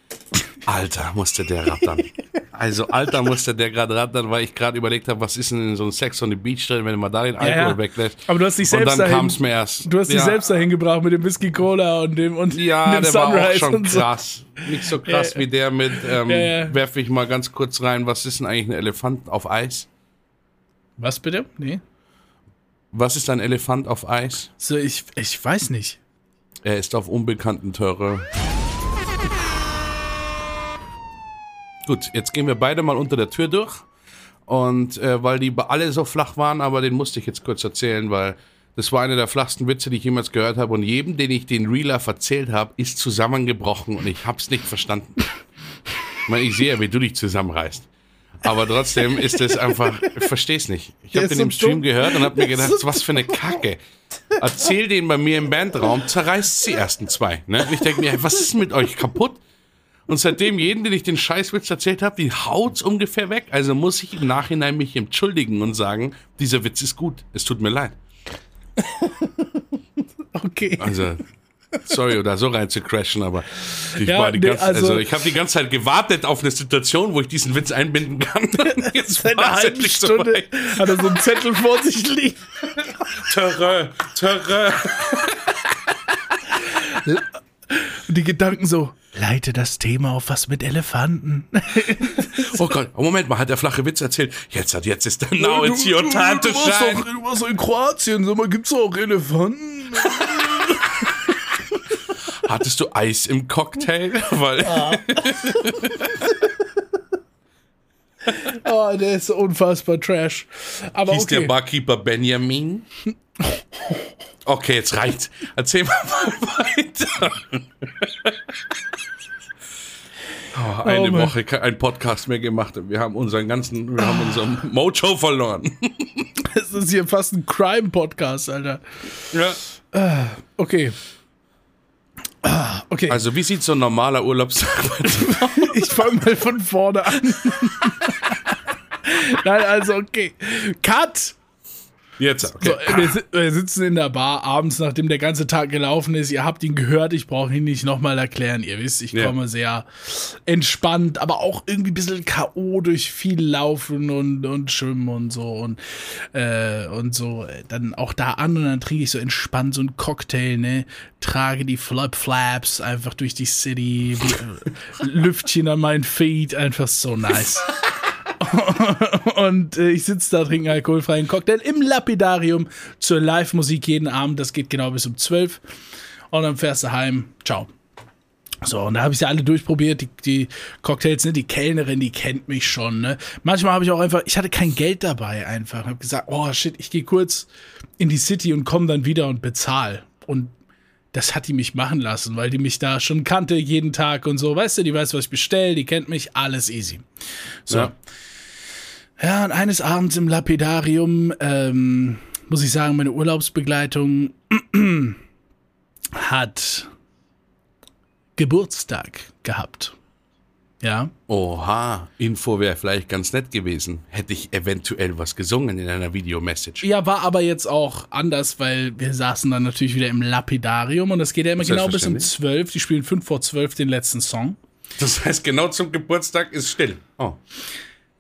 [SPEAKER 1] Alter, musste der rattern. *laughs* Also, Alter, musste der gerade rattern, weil ich gerade überlegt habe, was ist denn in so einem Sex on the Beach drin, wenn man da den Alkohol
[SPEAKER 2] ja.
[SPEAKER 1] weglässt.
[SPEAKER 2] Aber du hast dich
[SPEAKER 1] Und
[SPEAKER 2] selbst
[SPEAKER 1] dann
[SPEAKER 2] dahin-
[SPEAKER 1] kam es mir erst.
[SPEAKER 2] du hast dich
[SPEAKER 1] ja,
[SPEAKER 2] selbst dahin gebracht mit dem Whisky Cola und dem und
[SPEAKER 1] Ja,
[SPEAKER 2] dem
[SPEAKER 1] der war auch
[SPEAKER 2] Sunrise
[SPEAKER 1] schon
[SPEAKER 2] und so.
[SPEAKER 1] krass. Nicht so krass
[SPEAKER 2] Ja.
[SPEAKER 1] wie der mit, ähm, werfe ich mal ganz kurz rein, was ist denn eigentlich ein Elefant auf Eis?
[SPEAKER 2] Was bitte? Nee.
[SPEAKER 1] Was ist ein Elefant auf Eis?
[SPEAKER 2] So, ich, ich weiß nicht.
[SPEAKER 1] Er ist auf unbekannten Terrain. Gut, jetzt gehen wir beide mal unter der Tür durch. Und äh, weil die alle so flach waren, aber den musste ich jetzt kurz erzählen, weil das war einer der flachsten Witze, die ich jemals gehört habe. Und jedem, den ich den Life erzählt habe, ist zusammengebrochen und ich hab's nicht verstanden. Ich meine, ich sehe ja, wie du dich zusammenreißt. Aber trotzdem ist es einfach, ich verstehe es nicht. Ich habe den
[SPEAKER 2] so
[SPEAKER 1] im Stream
[SPEAKER 2] dumm.
[SPEAKER 1] gehört und habe mir gedacht,
[SPEAKER 2] so
[SPEAKER 1] was für eine Kacke. Erzähl den bei mir im Bandraum, zerreißt die ersten zwei. Ne? Und ich denke mir, was ist mit euch kaputt? Und seitdem jeden, den ich den Scheißwitz erzählt habe, die haut's ungefähr weg. Also muss ich im Nachhinein mich entschuldigen und sagen, dieser Witz ist gut. Es tut mir leid. *laughs*
[SPEAKER 2] Okay.
[SPEAKER 1] Also, sorry, da so rein zu crashen, aber ich
[SPEAKER 2] Ja,
[SPEAKER 1] war die
[SPEAKER 2] nee,
[SPEAKER 1] ganze,
[SPEAKER 2] also-
[SPEAKER 1] also, ich habe die ganze Zeit gewartet auf eine Situation, wo ich diesen Witz einbinden kann. *laughs* Jetzt
[SPEAKER 2] Seit einer halben
[SPEAKER 1] endlich
[SPEAKER 2] Stunde hat er so einen Zettel vor sich liegen.
[SPEAKER 1] Terrain, Terrain.
[SPEAKER 2] Und die Gedanken so, leite das Thema auf was mit Elefanten. *laughs*
[SPEAKER 1] Oh Gott, oh Moment mal, hat der flache Witz erzählt. Jetzt hat, jetzt ist der Now it's your time to shine.
[SPEAKER 2] du warst doch in Kroatien, sag mal, gibt's auch Elefanten? *laughs*
[SPEAKER 1] Hattest du Eis im Cocktail? *laughs* Weil, *laughs*
[SPEAKER 2] Oh, der ist unfassbar trash. Aber
[SPEAKER 1] hieß der
[SPEAKER 2] okay.
[SPEAKER 1] Barkeeper Benjamin? Okay, jetzt reicht's. Erzähl mal weiter. *laughs* Oh, eine
[SPEAKER 2] Oh.
[SPEAKER 1] Woche kein ein Podcast mehr gemacht wir haben unseren ganzen, wir haben unseren Mojo verloren. *laughs*
[SPEAKER 2] Das ist hier fast ein Crime-Podcast, Alter.
[SPEAKER 1] Ja.
[SPEAKER 2] Okay. Ah, *clears throat* Okay,
[SPEAKER 1] Also, wie sieht so ein normaler Urlaubstag bei dir aus? *laughs*
[SPEAKER 2] ich fange mal von vorne an. *laughs* Nein, also okay. Cut!
[SPEAKER 1] Jetzt, okay.
[SPEAKER 2] So, wir, si- wir sitzen in der Bar abends, nachdem der ganze Tag gelaufen ist. Ihr habt ihn gehört, ich brauche ihn nicht nochmal erklären. Ihr wisst, ich
[SPEAKER 1] Ja.
[SPEAKER 2] komme sehr entspannt, aber auch irgendwie ein bisschen K.O. durch viel Laufen und, und Schwimmen und so und, äh, und so. Dann auch da an und dann trinke ich so entspannt so einen Cocktail, ne? Trage die Flip-Flaps einfach durch die City, äh, Lüftchen an meinen Feet, einfach so nice. *laughs* *laughs* Und äh, ich sitze da, trinke einen alkoholfreien Cocktail im Lapidarium zur Live-Musik jeden Abend. Das geht genau bis um 12. Und dann fährst du heim. Ciao. So, und da habe ich ja alle durchprobiert, die, die Cocktails, ne? Die Kellnerin, die kennt mich schon, ne? Manchmal habe ich auch einfach, ich hatte kein Geld dabei einfach. Habe gesagt, oh shit, ich gehe kurz in die City und komme dann wieder und bezahl. Und das hat die mich machen lassen, weil die mich da schon kannte jeden Tag und so. Weißt du, die weiß, was ich bestelle, die kennt mich, alles easy. So.
[SPEAKER 1] Ja.
[SPEAKER 2] Ja, und eines Abends im Lapidarium, ähm, muss ich sagen, meine Urlaubsbegleitung *clears throat* hat Geburtstag gehabt. Ja.
[SPEAKER 1] Oha, Info wäre vielleicht ganz nett gewesen. Hätte ich eventuell was gesungen in einer Videomessage.
[SPEAKER 2] Ja, war aber jetzt auch anders, weil wir saßen dann natürlich wieder im Lapidarium und es geht ja immer genau bis um 12. Die spielen 5 vor 12 den letzten Song.
[SPEAKER 1] Das heißt, genau zum Geburtstag ist still. Oh.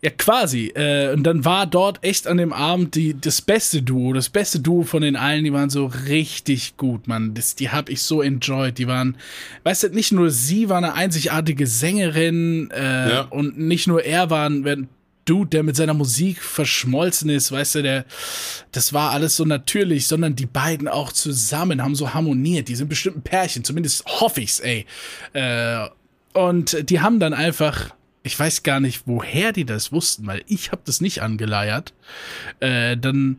[SPEAKER 2] Ja, quasi. Äh, und dann war dort echt an dem Abend die, das beste Duo, das beste Duo von den allen, die waren so richtig gut, Mann. Das, die habe ich so enjoyed. Die waren, weißt du, nicht nur sie war eine einzigartige Sängerin äh, ja. und nicht nur er war ein Dude, der mit seiner Musik verschmolzen ist, weißt du, der, das war alles so natürlich, sondern die beiden auch zusammen haben so harmoniert. Die sind bestimmt ein Pärchen, zumindest hoffe ich's, ey. Äh, und die haben dann einfach ich weiß gar nicht, woher die das wussten, weil ich habe das nicht angeleiert. Äh, dann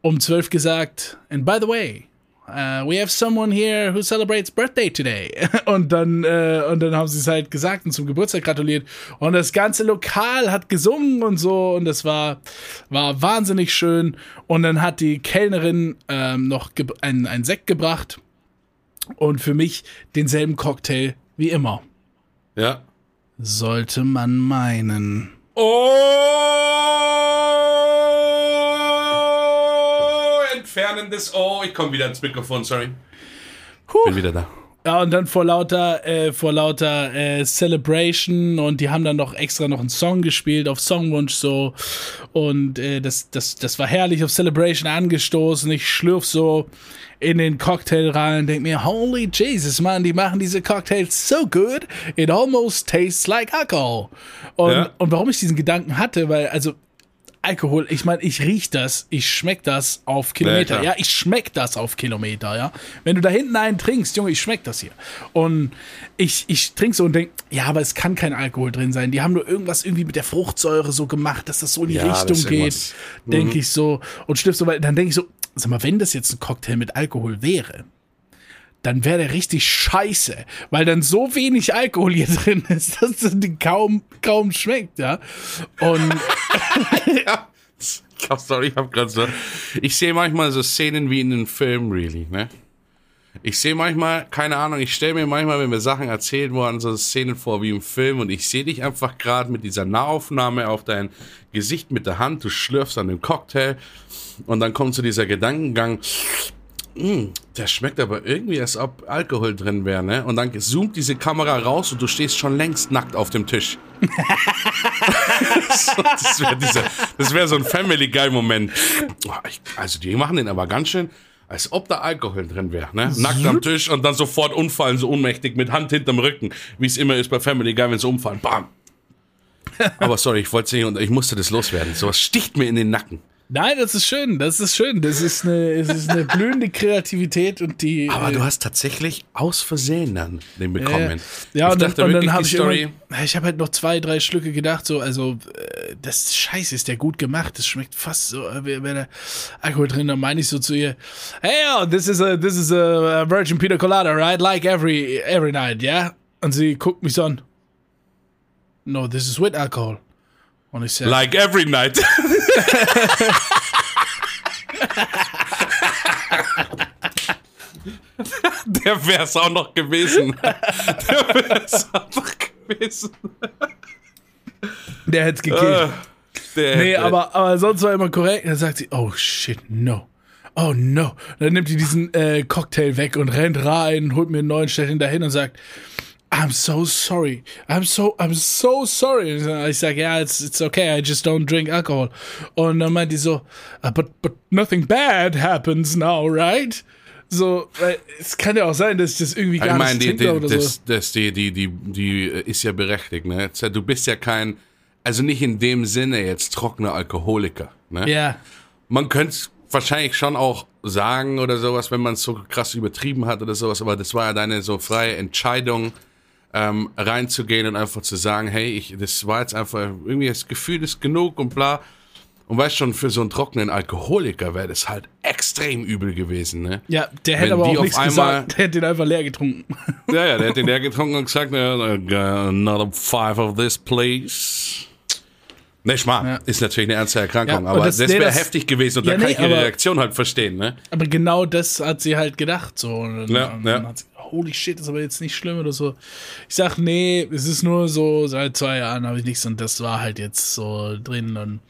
[SPEAKER 2] um zwölf gesagt, and by the way, uh, we have someone here who celebrates birthday today. *laughs* Und dann, äh, und dann haben sie es halt gesagt und zum Geburtstag gratuliert. Und das ganze Lokal hat gesungen und so. Und das war, war wahnsinnig schön. Und dann hat die Kellnerin ähm, noch einen, einen Sekt gebracht. Und für mich denselben Cocktail wie immer.
[SPEAKER 1] Ja.
[SPEAKER 2] Sollte man meinen.
[SPEAKER 1] Oh! Entfernen des Oh. Ich komme wieder ins Mikrofon, sorry. Huh. Bin wieder da.
[SPEAKER 2] Ja, und dann vor lauter, äh, vor lauter äh, Celebration und die haben dann noch extra noch einen Song gespielt auf Songwunsch so. Und äh, das, das, das war herrlich auf Celebration angestoßen. Ich schlürf so in den Cocktail rein und denke mir, holy Jesus, man, die machen diese Cocktails so good, it almost tastes like alcohol. Und, ja. und warum ich diesen Gedanken hatte, weil, also, Alkohol, ich meine, ich riech das, ich schmeck das auf Kilometer. Ja, ja, ich schmeck das auf Kilometer, ja. Wenn du da hinten einen trinkst, Junge, ich schmeck das hier. Und ich, ich trinke so und denk, ja, aber es kann kein Alkohol drin sein. Die haben nur irgendwas irgendwie mit der Fruchtsäure so gemacht, dass das so in die ja, Richtung geht, denke mhm. ich so. Und stift so, weil dann denke ich so, sag mal, wenn das jetzt ein Cocktail mit Alkohol wäre, dann wäre der richtig scheiße, weil dann so wenig Alkohol hier *laughs* drin ist, dass es kaum, kaum schmeckt, ja. Und *laughs*
[SPEAKER 1] ja. Sorry, ich hab grad so. Ich sehe manchmal so Szenen wie in einem Film, really, ne? Ich sehe manchmal, keine Ahnung, ich stelle mir manchmal, wenn mir Sachen erzählt wurden, so Szenen vor wie im Film und ich sehe dich einfach gerade mit dieser Nahaufnahme auf dein Gesicht mit der Hand, du schlürfst an dem Cocktail und dann kommt so dieser Gedankengang, mm, der schmeckt aber irgendwie, als ob Alkohol drin wäre, ne? Und dann zoomt diese Kamera raus und du stehst schon längst nackt auf dem Tisch. *laughs* das wäre wär so ein Family Guy Moment. Also die machen den aber ganz schön, als ob da Alkohol drin wäre, ne? Nackt am Tisch und dann sofort umfallen, so ohnmächtig, mit Hand hinterm Rücken, wie es immer ist bei Family Guy, wenn sie umfallen. Bam! *laughs* Aber sorry, ich wollte nicht und ich musste das loswerden. Sowas sticht mir in den Nacken.
[SPEAKER 2] Nein, das ist schön, das ist schön. Das ist eine, es ist eine blühende Kreativität und die.
[SPEAKER 1] Aber du hast tatsächlich aus Versehen dann den bekommen.
[SPEAKER 2] Äh, ja, ich und dann, und dann habe ich Story. Immer, ich habe halt noch zwei, drei Schlücke gedacht, so, also äh, das Scheiß ist der gut gemacht. Das schmeckt fast so, äh, wäre der Alkohol drin. Dann meine ich so zu ihr, hey, oh, this is a, this is a Virgin Pina Colada, right? Like every, every night, yeah? Und sie guckt mich so an. No, this is with alcohol.
[SPEAKER 1] Und ich sag, like every night. *laughs* Der wäre es auch noch gewesen. Der wäre es auch noch gewesen.
[SPEAKER 2] Der hätte es gekillt. Uh, nee, hätte. aber, aber sonst war immer korrekt. Dann sagt sie, oh shit, no. Oh no. Dann nimmt sie diesen äh, Cocktail weg und rennt rein, holt mir einen neuen, stellt ihn dahin und sagt, I'm so sorry. I'm so, I'm so sorry. Ich sage, ja, it's, it's okay. I just don't drink alcohol. Und dann meint die so, uh, but, but nothing bad happens now, right? So, weil es kann ja auch sein, dass ich das irgendwie gar ich mein, nicht die, die, oder
[SPEAKER 1] das,
[SPEAKER 2] so.
[SPEAKER 1] Das, die, die, die, die ist ja berechtigt, ne? Du bist ja kein, also nicht in dem Sinne jetzt trockener Alkoholiker, ne?
[SPEAKER 2] Ja.
[SPEAKER 1] Man könnte wahrscheinlich schon auch sagen oder sowas, wenn man es so krass übertrieben hat oder sowas, aber das war ja deine so freie Entscheidung, ähm, reinzugehen und einfach zu sagen, hey, ich, das war jetzt einfach irgendwie das Gefühl ist genug und bla. Und weißt schon, für so einen trockenen Alkoholiker wäre das halt extrem übel gewesen, ne?
[SPEAKER 2] Ja, der hätte Wenn aber auch nichts einmal, gesagt, der hätte den einfach leer getrunken. *laughs*
[SPEAKER 1] Ja, ja, der hätte den leer getrunken und gesagt, another five of this, please. Ne, Schmarrn,
[SPEAKER 2] Ja.
[SPEAKER 1] ist natürlich eine ernste Erkrankung,
[SPEAKER 2] Ja,
[SPEAKER 1] aber das,
[SPEAKER 2] das- nee,
[SPEAKER 1] wäre
[SPEAKER 2] das-
[SPEAKER 1] heftig gewesen und
[SPEAKER 2] Ja,
[SPEAKER 1] da kann
[SPEAKER 2] nee,
[SPEAKER 1] ich ihre Reaktion halt verstehen, ne?
[SPEAKER 2] Aber genau das hat sie halt gedacht. So.
[SPEAKER 1] Ja, ja.
[SPEAKER 2] Holy shit, ist aber jetzt nicht schlimm oder so. Ich sag, nee, es ist nur so, seit zwei Jahren habe ich nichts und das war halt jetzt so drin. Und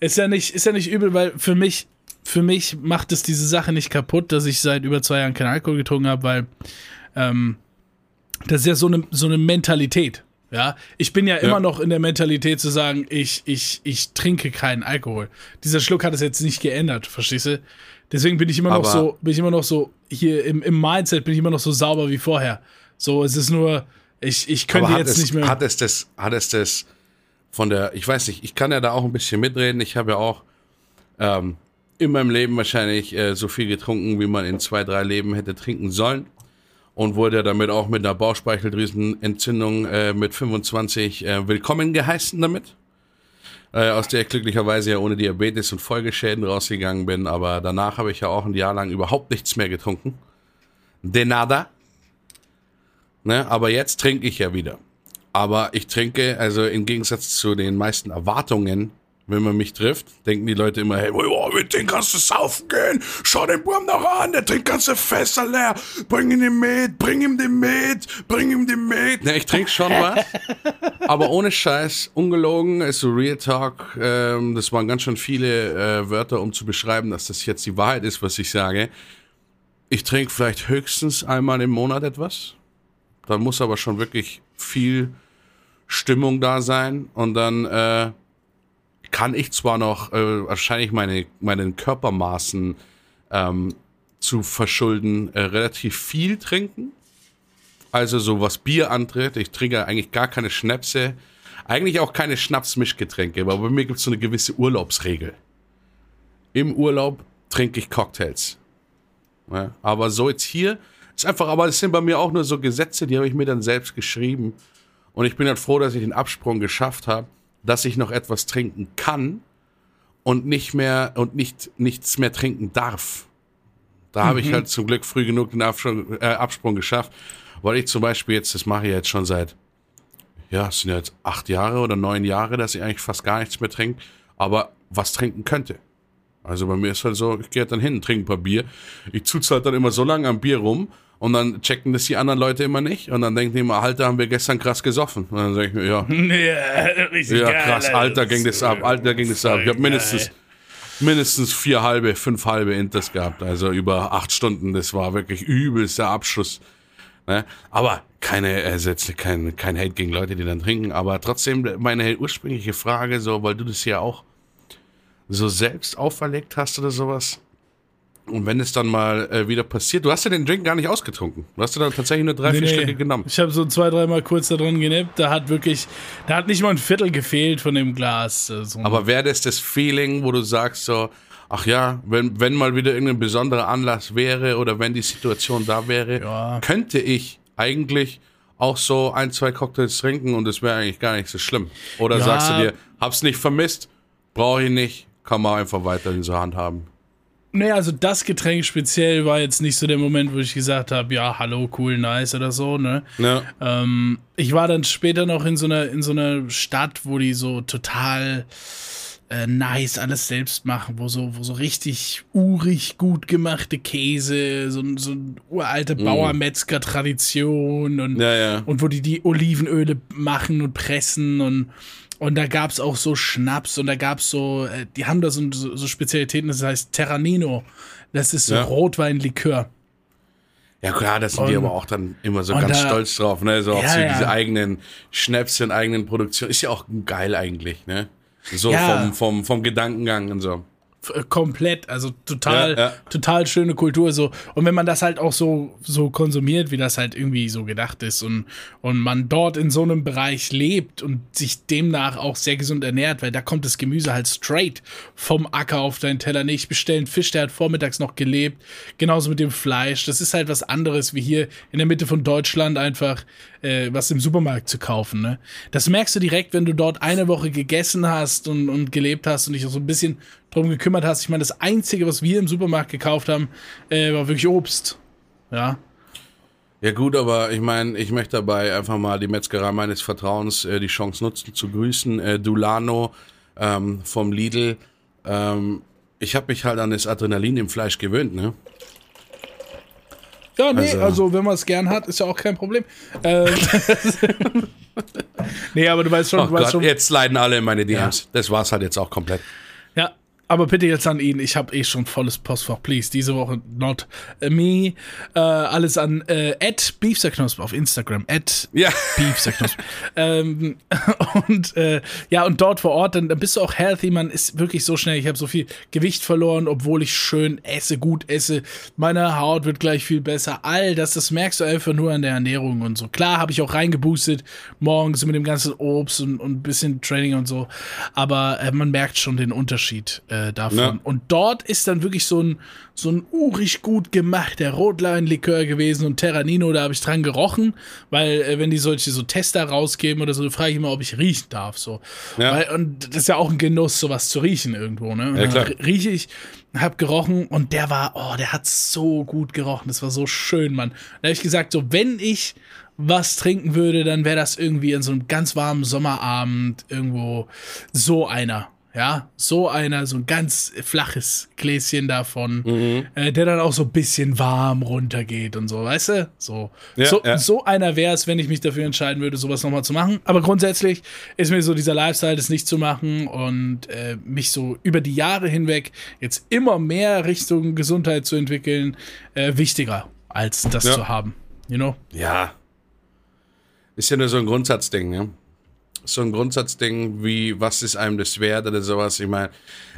[SPEAKER 2] ist ja nicht, ist ja nicht übel, weil für mich, für mich macht es diese Sache nicht kaputt, dass ich seit über zwei Jahren keinen Alkohol getrunken habe, weil ähm, das ist ja so eine, so eine Mentalität. Ja, ich bin ja, immer noch in der Mentalität zu sagen, ich, ich, ich trinke keinen Alkohol. Dieser Schluck hat es jetzt nicht geändert, verstehst du? Deswegen bin ich immer noch
[SPEAKER 1] Aber-
[SPEAKER 2] so, bin ich immer noch so, hier im, im Mindset bin ich immer noch so sauber wie vorher. So, es ist nur, ich, ich könnte jetzt
[SPEAKER 1] es,
[SPEAKER 2] nicht mehr.
[SPEAKER 1] Hat es das, hat es das von der, ich weiß nicht, ich kann ja da auch ein bisschen mitreden. Ich habe ja auch ähm, in meinem Leben wahrscheinlich äh, so viel getrunken, wie man in zwei, drei Leben hätte trinken sollen. Und wurde ja damit auch mit einer Bauchspeicheldrüsenentzündung äh, mit 25 äh, willkommen geheißen damit. Äh, aus der ich glücklicherweise ja ohne Diabetes und Folgeschäden rausgegangen bin. Aber danach habe ich ja auch ein Jahr lang überhaupt nichts mehr getrunken. De nada. Ne? Aber jetzt trinke ich ja wieder. Aber ich trinke, also im Gegensatz zu den meisten Erwartungen, wenn man mich trifft, denken die Leute immer, hey, oh, mit dem kannst du saufen gehen. Schau den Burm noch an, der trinkt ganze Fässer leer. Bring ihn dem mit, bring ihm den mit, bring ihm den mit. Ne, ich trinke schon was. aber ohne Scheiß, ungelogen, ist so Real Talk. Ähm, das waren ganz schön viele äh, Wörter, um zu beschreiben, dass das jetzt die Wahrheit ist, was ich sage. Ich trinke vielleicht höchstens einmal im Monat etwas. Da muss aber schon wirklich viel Stimmung da sein. Und dann äh, kann ich zwar noch äh, wahrscheinlich meine, meinen Körpermaßen ähm, zu verschulden, äh, relativ viel trinken. Also so was Bier antritt. Ich trinke eigentlich gar keine Schnäpse. Eigentlich auch keine Schnapsmischgetränke. Aber bei mir gibt es so eine gewisse Urlaubsregel. Im Urlaub trinke ich Cocktails. Ja, aber so jetzt hier ist einfach, aber es sind bei mir auch nur so Gesetze, die habe ich mir dann selbst geschrieben. Und ich bin halt froh, dass ich den Absprung geschafft habe, dass ich noch etwas trinken kann und nicht mehr und nicht nichts mehr trinken darf. Da habe ich halt zum Glück früh genug den Absprung, äh, Absprung geschafft, weil ich zum Beispiel jetzt, das mache ich jetzt schon seit, ja, es sind jetzt acht Jahre oder neun Jahre, dass ich eigentlich fast gar nichts mehr trinke, aber was trinken könnte. Also bei mir ist halt so, ich gehe halt dann hin, trinke ein paar Bier. Ich halt dann immer so lange am Bier rum und dann checken das die anderen Leute immer nicht und dann denken die immer, Alter, haben wir gestern krass gesoffen. Und dann sage ich mir, ja, *laughs*
[SPEAKER 2] ja, richtig
[SPEAKER 1] ja
[SPEAKER 2] geil,
[SPEAKER 1] krass, Alter, ging das ab, Alter, ging das ab. Ich habe
[SPEAKER 2] geil.
[SPEAKER 1] mindestens, mindestens vier halbe, fünf halbe Inters gehabt, also über acht Stunden. Das war wirklich übelster Abschuss. Ne? Aber keine, jetzt kein, kein Hate gegen Leute, die dann trinken, aber trotzdem meine ursprüngliche Frage, so, weil du das ja auch so selbst auferlegt hast oder sowas. Und wenn es dann mal äh, wieder passiert, du hast ja den Drink gar nicht ausgetrunken. Du hast ja dann tatsächlich nur drei,
[SPEAKER 2] Nee,
[SPEAKER 1] vier
[SPEAKER 2] nee.
[SPEAKER 1] Stücke genommen.
[SPEAKER 2] Ich habe so zwei, dreimal kurz da dran genippt. Da hat wirklich, da hat nicht mal ein Viertel gefehlt von dem Glas. So.
[SPEAKER 1] Aber wäre das das Feeling, wo du sagst so, ach ja, wenn, wenn mal wieder irgendein besonderer Anlass wäre oder wenn die Situation da wäre,
[SPEAKER 2] Ja.
[SPEAKER 1] könnte ich eigentlich auch so ein, zwei Cocktails trinken und es wäre eigentlich gar nicht so schlimm. Oder
[SPEAKER 2] Ja.
[SPEAKER 1] sagst du dir, hab's nicht vermisst, brauche ich nicht, kann man einfach weiter in so Hand haben.
[SPEAKER 2] Nee, also das Getränk speziell war jetzt nicht so der Moment, wo ich gesagt habe, ja, hallo, cool, nice oder so, ne?
[SPEAKER 1] Ja.
[SPEAKER 2] Ähm, ich war dann später noch in so einer, in so einer Stadt, wo die so total äh, nice alles selbst machen, wo so, wo so richtig urig gut gemachte Käse, so, so eine uralte Bauermetzger-Tradition und.
[SPEAKER 1] Ja, ja.
[SPEAKER 2] und wo die die Olivenöle machen und pressen und und da gab's auch so Schnaps und da gab's so, äh, die haben da so, so, so Spezialitäten, das heißt Terranino. Das ist so
[SPEAKER 1] Ja.
[SPEAKER 2] Rotweinlikör.
[SPEAKER 1] Ja klar, das sind die
[SPEAKER 2] Und-
[SPEAKER 1] aber auch dann immer so ganz
[SPEAKER 2] da-
[SPEAKER 1] stolz drauf, ne? So auf
[SPEAKER 2] Ja,
[SPEAKER 1] so
[SPEAKER 2] ja.
[SPEAKER 1] diese eigenen Schnäpse und eigenen Produktionen. Ist ja auch geil eigentlich, ne? So
[SPEAKER 2] Ja.
[SPEAKER 1] vom, vom, vom Gedankengang und so.
[SPEAKER 2] Äh, komplett, also total,
[SPEAKER 1] Ja, ja.
[SPEAKER 2] total schöne Kultur so. Und wenn man das halt auch so, so konsumiert, wie das halt irgendwie so gedacht ist und, und man dort in so einem Bereich lebt und sich demnach auch sehr gesund ernährt, weil da kommt das Gemüse halt straight vom Acker auf deinen Teller. Nee, ich bestelle einen Fisch, der hat vormittags noch gelebt. Genauso mit dem Fleisch. Das ist halt was anderes, wie hier in der Mitte von Deutschland einfach äh, was im Supermarkt zu kaufen. Ne? Das merkst du direkt, wenn du dort eine Woche gegessen hast und, und gelebt hast und dich auch so ein bisschen drum gekümmert hast. Ich meine, das Einzige, was wir im Supermarkt gekauft haben, äh, war wirklich Obst. Ja.
[SPEAKER 1] Ja gut, aber ich meine, ich möchte dabei einfach mal die Metzgerei meines Vertrauens äh, die Chance nutzen zu grüßen. Äh, Dulano ähm, vom Lidl. Ähm, ich habe mich halt an das Adrenalin im Fleisch gewöhnt, ne?
[SPEAKER 2] Ja, nee, also, also wenn man es gern hat, ist ja auch kein Problem. Ähm, *laughs* nee, aber du weißt schon,
[SPEAKER 1] oh
[SPEAKER 2] du weißt
[SPEAKER 1] Gott,
[SPEAKER 2] schon.
[SPEAKER 1] Jetzt leiden alle in meine DMs. Ja. Das war's halt jetzt auch komplett.
[SPEAKER 2] Aber bitte jetzt an ihn. Ich habe eh schon volles Postfach. Please, diese Woche not me. Äh, alles an äh, Beefserknosp auf Instagram. At
[SPEAKER 1] ja.
[SPEAKER 2] Beefserknosp. *laughs* ähm, und äh, ja, und dort vor Ort, dann, dann bist du auch healthy. Man ist wirklich so schnell. Ich habe so viel Gewicht verloren, obwohl ich schön esse, gut esse. Meine Haut wird gleich viel besser. All das, das merkst du einfach nur an der Ernährung und so. Klar habe ich auch reingeboostet morgens mit dem ganzen Obst und, und ein bisschen Training und so. Aber äh, man merkt schon den Unterschied. Äh, äh, davon. Ja. Und dort ist dann wirklich so ein, so ein urig gut gemachter Rotlein-Likör gewesen und Terranino, da habe ich dran gerochen, weil äh, wenn die solche so Tester rausgeben oder so, frage ich immer, ob ich riechen darf. So. Ja. Weil, und das ist ja auch ein Genuss, sowas zu riechen irgendwo. Ne?
[SPEAKER 1] Ja, klar.
[SPEAKER 2] Rieche ich, hab gerochen und der war, oh, der hat so gut gerochen. Das war so schön, Mann. Da habe ich gesagt, so, wenn ich was trinken würde, dann wäre das irgendwie in so einem ganz warmen Sommerabend irgendwo so einer. Ja, so einer, so ein ganz flaches Gläschen davon, mhm. äh, der dann auch so ein bisschen warm runtergeht und so, weißt du? So, ja, so, ja. so einer wäre es, wenn ich mich dafür entscheiden würde, sowas nochmal zu machen. Aber grundsätzlich ist mir so dieser Lifestyle, das nicht zu machen und äh, mich so über die Jahre hinweg jetzt immer mehr Richtung Gesundheit zu entwickeln, äh, wichtiger als das ja. zu haben. You know?
[SPEAKER 1] Ja. Ist ja nur so ein Grundsatzding, ne? So ein Grundsatzding wie, was ist einem das wert oder sowas. Ich meine,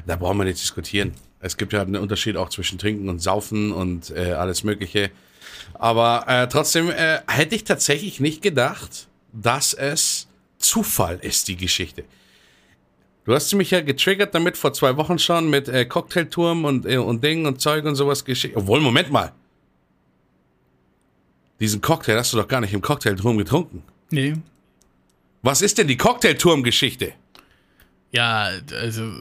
[SPEAKER 1] da brauchen wir nicht diskutieren. Es gibt ja einen Unterschied auch zwischen Trinken und Saufen und äh, alles Mögliche. Aber äh, trotzdem äh, hätte ich tatsächlich nicht gedacht, dass es Zufall ist, die Geschichte. Du hast mich ja getriggert damit vor zwei Wochen schon mit äh, Cocktailturm und, äh, und Ding und Zeug und sowas geschickt. Obwohl, Moment mal. Diesen Cocktail hast du doch gar nicht im Cocktailturm getrunken.
[SPEAKER 2] Nee.
[SPEAKER 1] Was ist denn die Cocktailturm-Geschichte?
[SPEAKER 2] Ja, also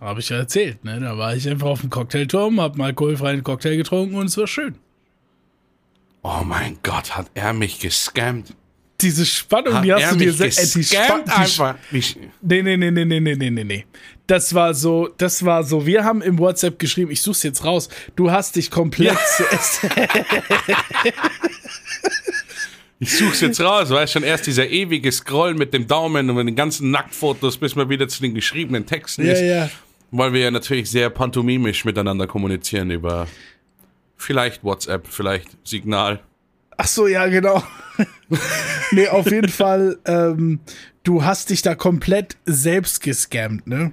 [SPEAKER 2] habe ich ja erzählt, ne? Da war ich einfach auf dem Cocktailturm, hab mal alkoholfreien Cocktail getrunken und es war schön.
[SPEAKER 1] Oh mein Gott, hat er mich gescammt.
[SPEAKER 2] Diese Spannung, hat die hast du dir selbst. Äh, die
[SPEAKER 1] Spa einfach.
[SPEAKER 2] Nee, nee, nee, nee, nee, nee, nee, nee. Das war so, das war so, wir haben im WhatsApp geschrieben, ich such's jetzt raus, du hast dich komplett ja. *laughs* *laughs*
[SPEAKER 1] Ich such's jetzt raus, weil schon erst dieser ewige Scroll mit dem Daumen und mit den ganzen Nacktfotos, bis man wieder zu den geschriebenen Texten
[SPEAKER 2] ja,
[SPEAKER 1] ist.
[SPEAKER 2] Ja.
[SPEAKER 1] Weil wir ja natürlich sehr pantomimisch miteinander kommunizieren über vielleicht WhatsApp, vielleicht Signal.
[SPEAKER 2] Ach so, ja, genau. *laughs* nee, auf jeden Fall, ähm, du hast dich da komplett selbst gescammt, ne?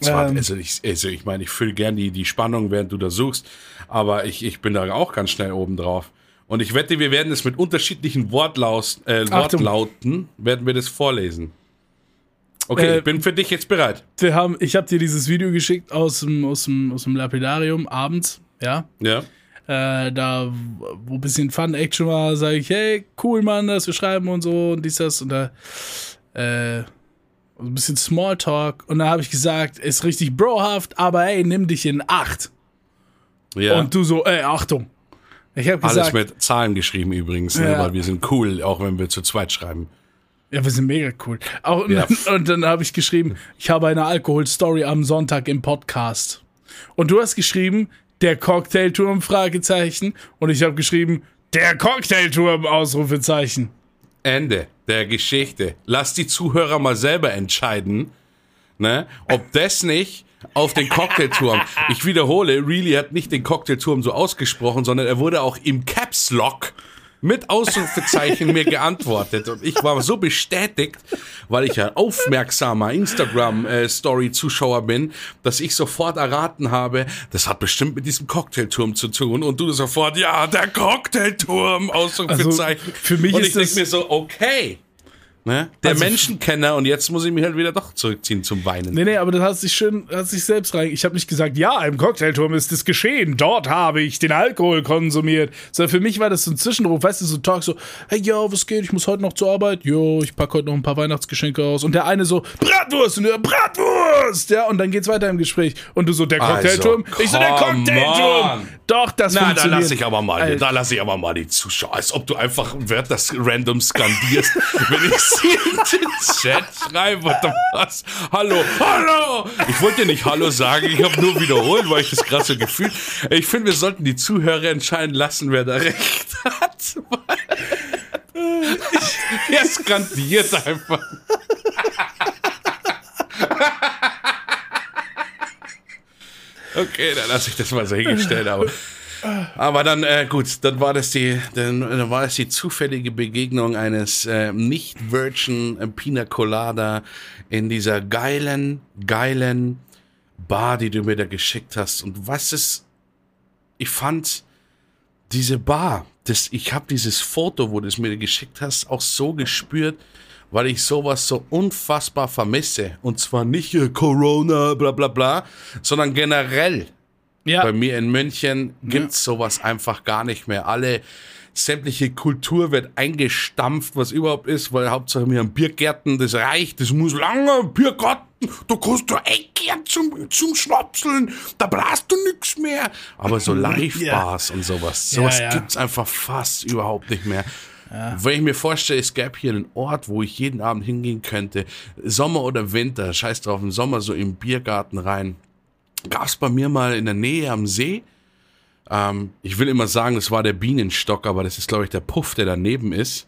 [SPEAKER 1] Zwar, ähm, also, ich, also ich meine, ich fülle gern die, die Spannung, während du da suchst, aber ich, ich bin da auch ganz schnell oben drauf. Und ich wette, wir werden es mit unterschiedlichen Wortlaus, äh, Wortlauten, werden wir das vorlesen. Okay, äh, ich bin für dich jetzt bereit.
[SPEAKER 2] Wir haben, ich habe dir dieses Video geschickt aus dem, aus dem, aus dem Lapidarium abends, ja?
[SPEAKER 1] Ja.
[SPEAKER 2] Äh, da, wo ein bisschen Fun-Action war, sage ich, hey, cool, Mann, dass wir schreiben und so und dies, das und da, äh, ein bisschen Smalltalk. Und da habe ich gesagt, ist richtig brohaft, aber ey, nimm dich in Acht. Ja. Und du so, ey, Achtung. Ich habe gesagt.
[SPEAKER 1] Alles mit Zahlen geschrieben übrigens, ne, weil wir sind cool, auch wenn wir zu zweit schreiben.
[SPEAKER 2] Ja, wir sind mega cool. Auch, ja. *laughs* Und dann habe ich geschrieben, ich habe eine Alkoholstory am Sonntag im Podcast. Und du hast geschrieben, der Cocktailturm, Fragezeichen. Und ich habe geschrieben, der Cocktailturm, Ausrufezeichen.
[SPEAKER 1] Ende der Geschichte. Lass die Zuhörer mal selber entscheiden, ne, ob das nicht auf den Cocktailturm. Ich wiederhole, Really hat nicht den Cocktailturm so ausgesprochen, sondern er wurde auch im Caps Lock mit Ausrufezeichen mir geantwortet. Und ich war so bestätigt, weil ich ja aufmerksamer Instagram-Story-Zuschauer bin, dass ich sofort erraten habe, das hat bestimmt mit diesem Cocktailturm zu tun. Und du sofort, ja, der Cocktailturm, Ausrufezeichen. Also
[SPEAKER 2] für mich
[SPEAKER 1] und
[SPEAKER 2] ist
[SPEAKER 1] ich denke mir so, okay. Ne? Der also, Menschenkenner und jetzt muss ich mich halt wieder doch zurückziehen zum Weinen.
[SPEAKER 2] Nee, nee, aber das hat sich schön, hat sich selbst rein. Ich habe nicht gesagt, ja, im Cocktailturm ist es geschehen, dort habe ich den Alkohol konsumiert. Sondern für mich war das so ein Zwischenruf, weißt du, so ein Tag so, hey, yo, was geht, ich muss heute noch zur Arbeit, jo, ich packe heute noch ein paar Weihnachtsgeschenke aus. Und der eine so, Bratwurst, und der Bratwurst, ja, und dann geht's weiter im Gespräch. Und du so, der also, Cocktailturm, also, ich so, der Cocktailturm. Doch, das Na, funktioniert.
[SPEAKER 1] da lasse ich aber mal, Alter. da lasse ich aber mal die Zuschauer, als ob du einfach, wer das random skandierst, *laughs* wenn ich in den Chat schreiben oder was? Hallo, hallo! Ich wollte nicht Hallo sagen, ich habe nur wiederholt, weil ich das gerade so gefühlt. Ich finde, wir sollten die Zuhörer entscheiden lassen, wer da recht hat. er skandiert einfach. Okay, dann lasse ich das mal so hingestellt, aber. Aber dann, äh, gut, dann war das die, dann, dann war das die zufällige Begegnung eines äh, nicht-Virgin äh, Pina Colada in dieser geilen, geilen Bar, die du mir da geschickt hast. Und was ist, ich fand diese Bar, das, ich habe dieses Foto, wo du es mir geschickt hast, auch so gespürt, weil ich sowas so unfassbar vermisse. Und zwar nicht äh, Corona, bla bla bla, sondern generell. Ja. Bei mir in München gibt's ja. sowas einfach gar nicht mehr. Alle sämtliche Kultur wird eingestampft, was überhaupt ist, weil Hauptsache wir haben Biergärten, das reicht, das muss lange, Biergarten, da kannst du eingehen zum, zum Schnapseln, da brauchst du nix mehr. Aber so *laughs* Live-Bars ja. und sowas, sowas ja, ja. gibt's einfach fast überhaupt nicht mehr. Wenn ich mir vorstelle, es gäbe hier einen Ort, wo ich jeden Abend hingehen könnte, Sommer oder Winter, scheiß drauf, im Sommer so im Biergarten rein. Gab es bei mir mal in der Nähe am See. Ähm, ich will immer sagen, das war der Bienenstock, aber das ist, glaube ich, der Puff, der daneben ist.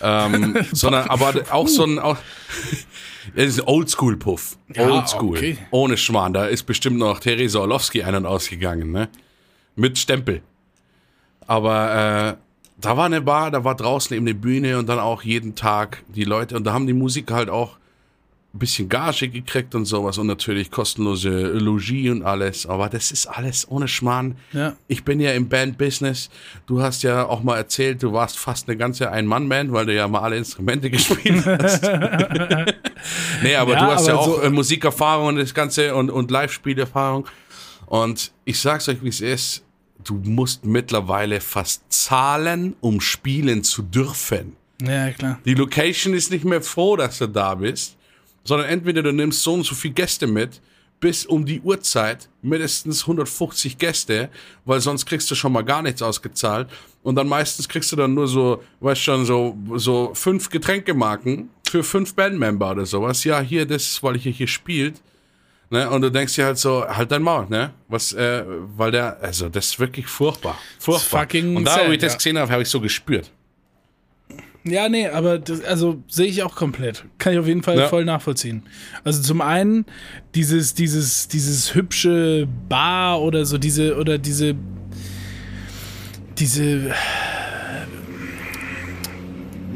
[SPEAKER 1] ähm, *laughs* sondern aber auch so ein. Auch, es ist Oldschool-Puff. Ja, Oldschool. Okay. Ohne Schwan. Da ist bestimmt noch Theresa Orlowski ein- und ausgegangen, ne? Mit Stempel. Aber äh, da war eine Bar, da war draußen eben eine Bühne und dann auch jeden Tag die Leute und da haben die Musiker halt auch ein bisschen Gage gekriegt und sowas und natürlich kostenlose Logie und alles, aber das ist alles ohne Schmarrn. Ja. Ich bin ja im Band-Business. Du hast ja auch mal erzählt, du warst fast eine ganze Ein-Mann-Band, weil du ja mal alle Instrumente *laughs* gespielt hast. *laughs* nee, aber ja, du hast aber ja auch so äh, Musikerfahrung und das Ganze und, und Live-Spielerfahrung. Und ich sag's euch, wie es ist du musst mittlerweile fast zahlen, um spielen zu dürfen.
[SPEAKER 2] Ja, klar.
[SPEAKER 1] Die Location ist nicht mehr froh, dass du da bist, sondern entweder du nimmst so und so viele Gäste mit, bis um die Uhrzeit mindestens 150 Gäste, weil sonst kriegst du schon mal gar nichts ausgezahlt. Und dann meistens kriegst du dann nur so, weißt schon, so, so fünf Getränkemarken für fünf Bandmember oder sowas. Ja, hier, das ist, weil ich hier spielt. Ne? Und du denkst dir halt so, halt dein Maul, ne? Was, äh, weil der, also das ist wirklich furchtbar. Furchtbar. Fucking und da, wo ich das gesehen habe, habe ich so gespürt.
[SPEAKER 2] Ja, nee, aber das, also sehe ich auch komplett. Kann ich auf jeden Fall ja. voll nachvollziehen. Also zum einen dieses, dieses, dieses hübsche Bar oder so, diese, oder diese, diese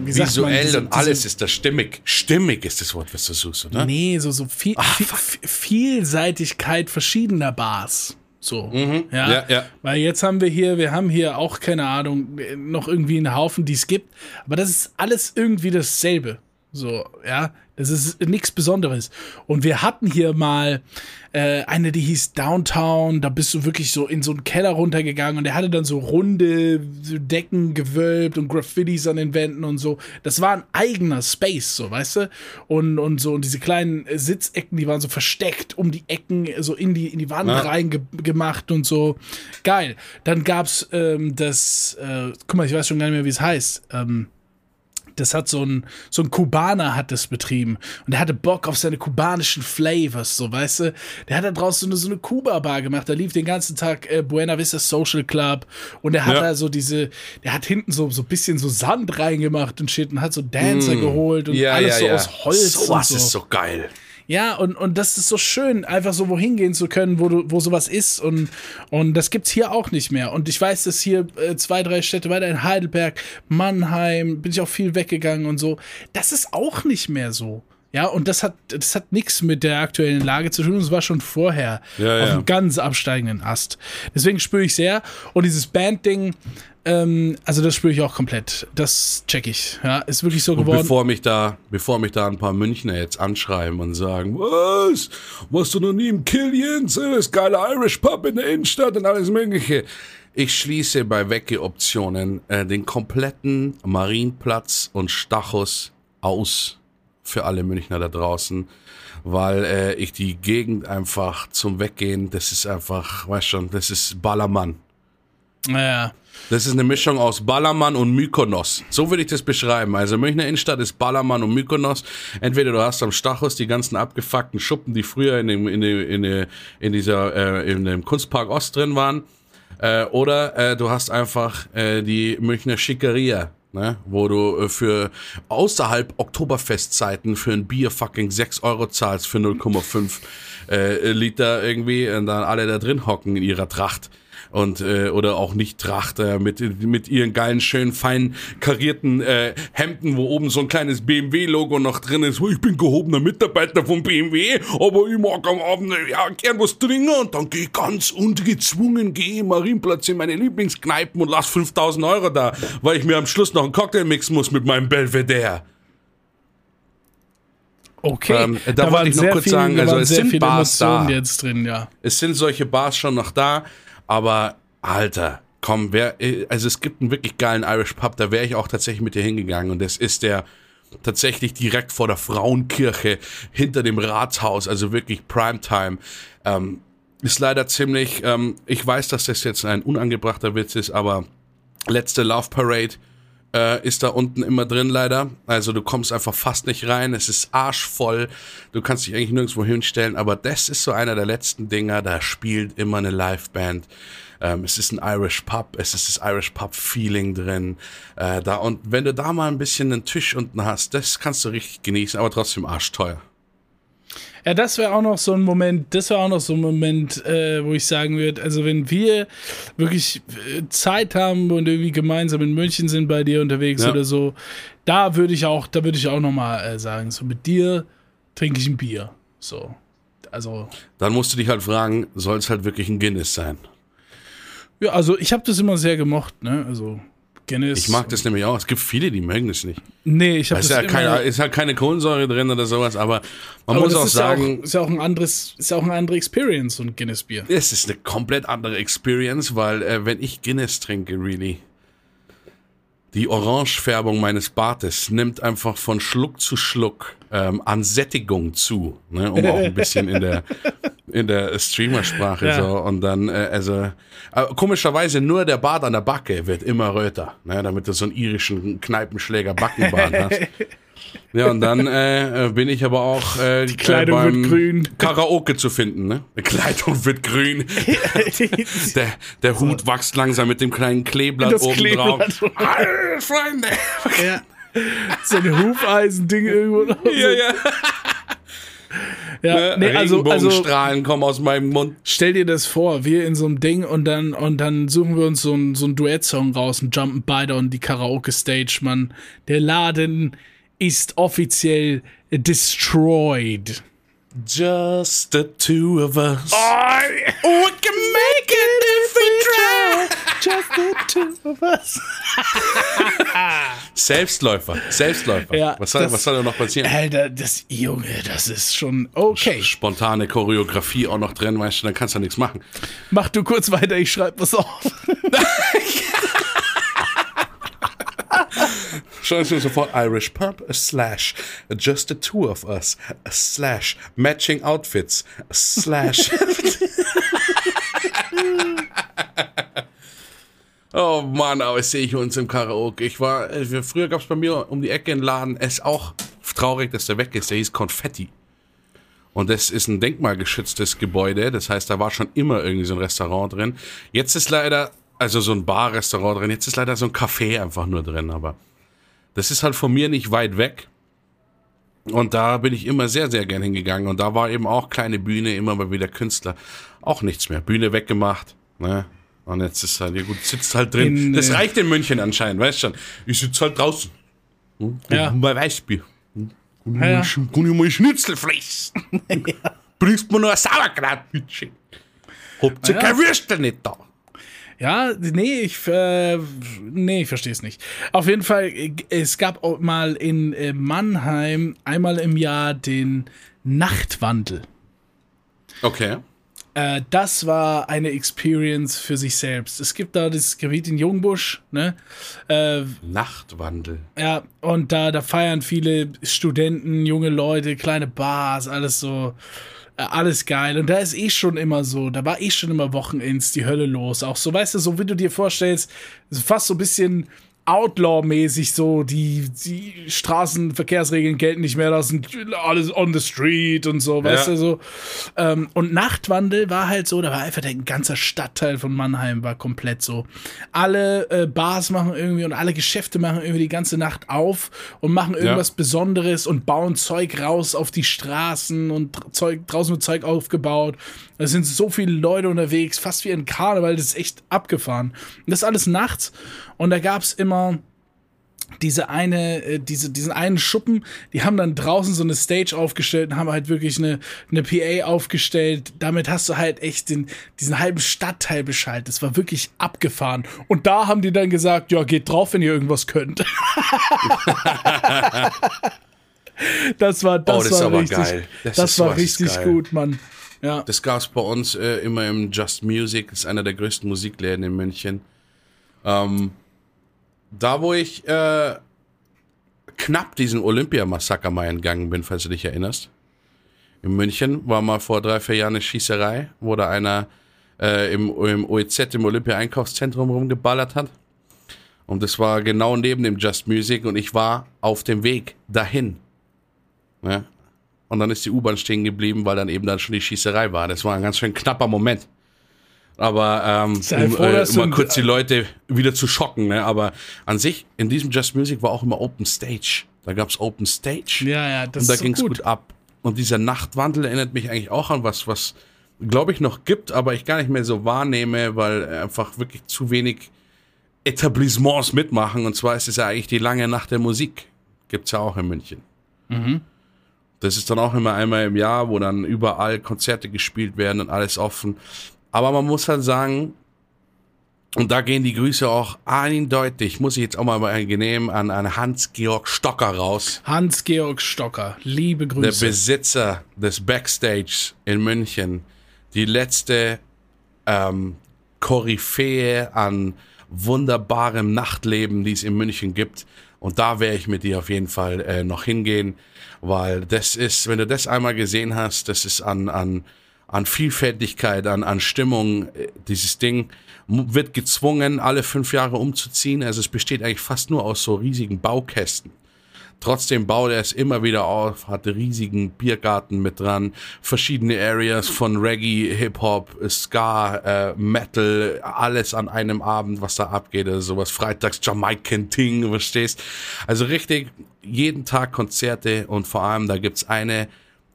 [SPEAKER 1] wie Visuell diese, und alles ist da stimmig. Stimmig ist das Wort, was du suchst, oder?
[SPEAKER 2] Nee, so, so viel, Ach, viel, Vielseitigkeit verschiedener Bars. So, mhm. ja? ja? Ja, Weil jetzt haben wir hier, wir haben hier auch keine Ahnung, noch irgendwie einen Haufen, die es gibt. Aber das ist alles irgendwie dasselbe. So, ja. Das ist nichts Besonderes. Und wir hatten hier mal äh, eine, die hieß Downtown. Da bist du wirklich so in so einen Keller runtergegangen und der hatte dann so runde Decken gewölbt und Graffitis an den Wänden und so. Das war ein eigener Space, so, weißt du? Und, und so, und diese kleinen Sitzecken, die waren so versteckt um die Ecken, so in die, in die Wand ja. reingemacht und so. Geil. Dann gab's ähm, das, äh, guck mal, ich weiß schon gar nicht mehr, wie es heißt. Ähm, das hat so ein, so ein Kubaner hat das betrieben. Und der hatte Bock auf seine kubanischen Flavors, so, weißt du? Der hat da draußen so eine, so eine Kuba-Bar gemacht. Da lief den ganzen Tag äh, Buena Vista Social Club. Und der hat ja. da so diese, der hat hinten so, so ein bisschen so Sand reingemacht und shit und hat so Dancer mm. geholt und ja, alles ja, so aus Holz.
[SPEAKER 1] So was so. ist so geil.
[SPEAKER 2] Ja, und, und das ist so schön, einfach so wohin gehen zu können, wo, du, wo sowas ist. Und, und das gibt's hier auch nicht mehr. Und ich weiß, dass hier äh, zwei, drei Städte weiter in Heidelberg, Mannheim, bin ich auch viel weggegangen und so. Das ist auch nicht mehr so. Ja, und das hat, das hat nichts mit der aktuellen Lage zu tun. Das war schon vorher ja, auf einem ganz absteigenden Ast. Deswegen spüre ich sehr. Und dieses Band-Ding, ähm, also das spüre ich auch komplett. Das check ich. Ja, ist wirklich so geworden.
[SPEAKER 1] Und bevor mich da, bevor mich da ein paar Münchner jetzt anschreiben und sagen, was? Warst du noch nie im Killians? Das geile Irish Pub in der Innenstadt und alles mögliche. Ich schließe bei Wecke-Optionen äh, den kompletten Marienplatz und Stachus aus für alle Münchner da draußen, weil äh, ich die Gegend einfach zum Weggehen, das ist einfach, weißt schon, das ist Ballermann.
[SPEAKER 2] Naja.
[SPEAKER 1] Das ist eine Mischung aus Ballermann und Mykonos. So würde ich das beschreiben. Also Münchner Innenstadt ist Ballermann und Mykonos. Entweder du hast am Stachus die ganzen abgefuckten Schuppen, die früher in, dem, in, dem, in, dem, in dieser äh, in dem Kunstpark Ost drin waren, äh, oder äh, du hast einfach äh, die Münchner Schickeria. Ne, wo du äh, für außerhalb Oktoberfestzeiten für ein Bier fucking 6 Euro zahlst für 0,5 äh, Liter irgendwie und dann alle da drin hocken in ihrer Tracht und äh, oder auch nicht Tracht äh, mit mit ihren geilen schönen fein karierten äh, Hemden, wo oben so ein kleines BMW Logo noch drin ist. Ich bin gehobener Mitarbeiter von BMW, aber ich mag am Abend ja gern was trinken und dann gehe ich ganz ungezwungen gehe im Marienplatz in meine Lieblingskneipen und lass 5000 Euro da, weil ich mir am Schluss noch einen Cocktail mixen muss mit meinem Belvedere.
[SPEAKER 2] Okay,
[SPEAKER 1] Ähm, da wollte ich noch kurz
[SPEAKER 2] viel,
[SPEAKER 1] sagen, also es sind
[SPEAKER 2] viele
[SPEAKER 1] Bars
[SPEAKER 2] Emotionen
[SPEAKER 1] da.
[SPEAKER 2] jetzt drin, ja.
[SPEAKER 1] Es sind solche Bars schon noch da, aber Alter, komm, wer, also es gibt einen wirklich geilen Irish Pub, da wäre ich auch tatsächlich mit dir hingegangen und das ist der tatsächlich direkt vor der Frauenkirche hinter dem Ratshaus, also wirklich Primetime. Ähm, ist leider ziemlich, ähm, ich weiß, dass das jetzt ein unangebrachter Witz ist, aber letzte Love Parade äh, ist da unten immer drin leider. Also du kommst einfach fast nicht rein. Es ist arschvoll. Du kannst dich eigentlich nirgendwo hinstellen. Aber das ist so einer der letzten Dinger. Da spielt immer eine Liveband. Ähm, es ist ein Irish Pub. Es ist das Irish Pub Feeling drin. Äh, da und wenn du da mal ein bisschen einen Tisch unten hast, das kannst du richtig genießen. Aber trotzdem arschteuer.
[SPEAKER 2] Ja, das wäre auch noch so ein Moment, das wäre auch noch so ein Moment, äh, wo ich sagen würde, also wenn wir wirklich äh, Zeit haben und irgendwie gemeinsam in München sind bei dir unterwegs
[SPEAKER 1] Ja.
[SPEAKER 2] oder so, da würde ich auch, da würde ich auch noch mal äh, sagen, so mit dir trinke ich ein Bier, so. Also,
[SPEAKER 1] Dann musst du dich halt fragen, soll es halt wirklich ein Guinness sein?
[SPEAKER 2] ja, also ich habe das immer sehr gemocht, ne, also Guinness.
[SPEAKER 1] Ich mag das nämlich auch. Es gibt viele, die mögen das nicht.
[SPEAKER 2] Nee, ich habe
[SPEAKER 1] ist
[SPEAKER 2] das
[SPEAKER 1] ja, keine, ist ja keine Kohlensäure drin oder sowas, aber man
[SPEAKER 2] aber
[SPEAKER 1] muss auch
[SPEAKER 2] ist
[SPEAKER 1] sagen,
[SPEAKER 2] ja auch, ist ja auch ein anderes, ist ja auch eine andere Experience, so ein Guinness-Bier.
[SPEAKER 1] es ist eine komplett andere Experience, weil äh, wenn ich Guinness trinke, really, die Orangefärbung meines Bartes nimmt einfach von Schluck zu Schluck ähm, an Sättigung zu, ne, um auch ein bisschen in der *laughs* in der Streamersprache
[SPEAKER 2] Ja.
[SPEAKER 1] so und dann äh, also äh, komischerweise nur der Bart an der Backe wird immer röter, ne, damit du so einen irischen Kneipenschläger Backenbart hast. *laughs* Ja, und dann äh, äh, bin ich aber auch äh, die
[SPEAKER 2] Kleidung
[SPEAKER 1] äh, beim
[SPEAKER 2] wird grün.
[SPEAKER 1] Karaoke zu finden, ne? Die Kleidung wird grün. *laughs* Der, der Hut wächst langsam mit dem kleinen Kleeblatt
[SPEAKER 2] Das
[SPEAKER 1] oben
[SPEAKER 2] Kleeblatt.
[SPEAKER 1] drauf. Freunde!
[SPEAKER 2] ja. So ein Hufeisending irgendwo. noch.
[SPEAKER 1] Ja, *laughs* ja.
[SPEAKER 2] Ja, nee, also, also
[SPEAKER 1] Regenbogenstrahlen kommen aus meinem Mund.
[SPEAKER 2] stell dir das vor, wir in so einem Ding und dann und dann suchen wir uns so einen so einen Duettsong raus und jumpen beide on die Karaoke Stage, Mann. Der Laden ist offiziell destroyed.
[SPEAKER 1] Just the two of us.
[SPEAKER 2] Oh,
[SPEAKER 1] We can make it if we try.
[SPEAKER 2] Just the two of us. *laughs*
[SPEAKER 1] Selbstläufer, Selbstläufer.
[SPEAKER 2] Ja,
[SPEAKER 1] was, soll,
[SPEAKER 2] das-
[SPEAKER 1] was soll da noch passieren?
[SPEAKER 2] Alter, das Junge, das ist schon okay.
[SPEAKER 1] Spontane Choreografie auch noch drin, weißt du, dann kannst du nichts machen.
[SPEAKER 2] Mach du kurz weiter, ich schreib was auf. *laughs*
[SPEAKER 1] Schreibst du sofort Irish Pub slash just the two of us slash matching outfits slash. *laughs* oh Mann, aber sehe ich uns im Karaoke. Ich war, äh, früher gab es bei mir um die Ecke einen Laden, es ist auch traurig, dass der weg ist, der hieß Konfetti. Und das ist ein denkmalgeschütztes Gebäude, das heißt, da war schon immer irgendwie so ein Restaurant drin. Jetzt ist leider, also so ein Bar-Restaurant drin, jetzt ist leider so ein Café einfach nur drin, aber das ist halt von mir nicht weit weg. Und da bin ich immer sehr, sehr gern hingegangen. Und da war eben auch kleine Bühne, immer mal wieder Künstler. Auch nichts mehr. Bühne weggemacht. Ne? Und jetzt ist halt, ja gut, sitzt halt drin.
[SPEAKER 2] In,
[SPEAKER 1] das
[SPEAKER 2] äh,
[SPEAKER 1] reicht in München anscheinend, weißt schon. Ich sitze halt draußen. Hm?
[SPEAKER 2] Ja.
[SPEAKER 1] Bei Weißbier. Hm? Kann
[SPEAKER 2] Ja, ja.
[SPEAKER 1] mal sch- kann ich mal Schnitzel fressen? Bringst mir noch ein Sauerkraut, bitte. Habt ihr
[SPEAKER 2] Ja.
[SPEAKER 1] kein Würstel nicht da?
[SPEAKER 2] Ja, nee, ich, äh, nee, ich verstehe es nicht. Auf jeden Fall, es gab auch mal in äh, Mannheim einmal im Jahr den Nachtwandel.
[SPEAKER 1] Okay.
[SPEAKER 2] Äh, das war eine Experience für sich selbst. Es gibt da das Gebiet in Jungbusch, ne? Äh,
[SPEAKER 1] Nachtwandel.
[SPEAKER 2] ja, und da, da feiern viele Studenten, junge Leute, kleine Bars, alles so Äh, alles geil. Und da ist eh schon immer so, da war eh schon immer Wochenends die Hölle los. Auch so, weißt du, so wie du dir vorstellst, fast so ein bisschen Outlaw-mäßig so, die, die Straßenverkehrsregeln gelten nicht mehr, das sind alles on the street und so, weißt ja. du, so. Ähm, und Nachtwandel war halt so, da war einfach der ganze Stadtteil von Mannheim war komplett so. Alle äh, Bars machen irgendwie und alle Geschäfte machen irgendwie die ganze Nacht auf und machen irgendwas ja. Besonderes und bauen Zeug raus auf die Straßen und Zeug, draußen wird Zeug aufgebaut. Da sind so viele Leute unterwegs, fast wie ein Karneval, das ist echt abgefahren. Und das alles nachts und da gab es immer diese eine, äh, diese, diesen einen Schuppen, die haben dann draußen so eine Stage aufgestellt und haben halt wirklich eine, eine PA aufgestellt. Damit hast du halt echt den, diesen halben Stadtteil beschallt. Das war wirklich abgefahren. Und da haben die dann gesagt, ja, geht drauf, wenn ihr irgendwas könnt. *laughs* das war, das, oh, das war richtig, das, das war richtig geil. gut, Mann. Ja.
[SPEAKER 1] Das gab es bei uns äh, immer im Just Music, das ist einer der größten Musikläden in München. Ähm, da, wo ich äh, knapp diesen Olympia-Massaker mal entgangen bin, falls du dich erinnerst. In München war mal vor drei, vier Jahren eine Schießerei, wo da einer äh, im, im OEZ, im Olympia-Einkaufszentrum rumgeballert hat. Und das war genau neben dem Just Music und ich war auf dem Weg dahin. Ja? Und dann ist die U-Bahn stehen geblieben, weil dann eben dann schon die Schießerei war. Das war ein ganz schön knapper Moment. Aber ähm, um, froh, äh, mal kurz die Leute wieder zu schocken. Ne? Aber an sich, in diesem Just Music war auch immer Open Stage. Da gab es Open Stage.
[SPEAKER 2] Ja, ja, das
[SPEAKER 1] Und da ging es gut. gut ab. Und dieser Nachtwandel erinnert mich eigentlich auch an was, was glaube ich noch gibt, aber ich gar nicht mehr so wahrnehme, weil einfach wirklich zu wenig Etablissements mitmachen. Und zwar ist es ja eigentlich die lange Nacht der Musik. Gibt's ja auch in München. Mhm. Das ist dann auch immer einmal im Jahr, wo dann überall Konzerte gespielt werden und alles offen. Aber man muss halt sagen, und da gehen die Grüße auch eindeutig, muss ich jetzt auch mal genehm an, an Hans-Georg Stocker raus.
[SPEAKER 2] Hans-Georg Stocker, liebe Grüße.
[SPEAKER 1] Der Besitzer des Backstage in München. Die letzte ähm, Koryphäe an wunderbarem Nachtleben, die es in München gibt. Und da werde ich mit dir auf jeden Fall äh, noch hingehen, weil das ist, wenn du das einmal gesehen hast, das ist an, an an Vielfältigkeit, an, an Stimmung. Dieses Ding wird gezwungen, alle fünf Jahre umzuziehen. Also es besteht eigentlich fast nur aus so riesigen Baukästen. Trotzdem baut er es immer wieder auf, hat riesigen Biergarten mit dran, verschiedene Areas von Reggae, Hip-Hop, Ska, äh, Metal, alles an einem Abend, was da abgeht. Also sowas Freitags Jamaican Ting, verstehst? Also richtig, jeden Tag Konzerte und vor allem, da gibt's eine,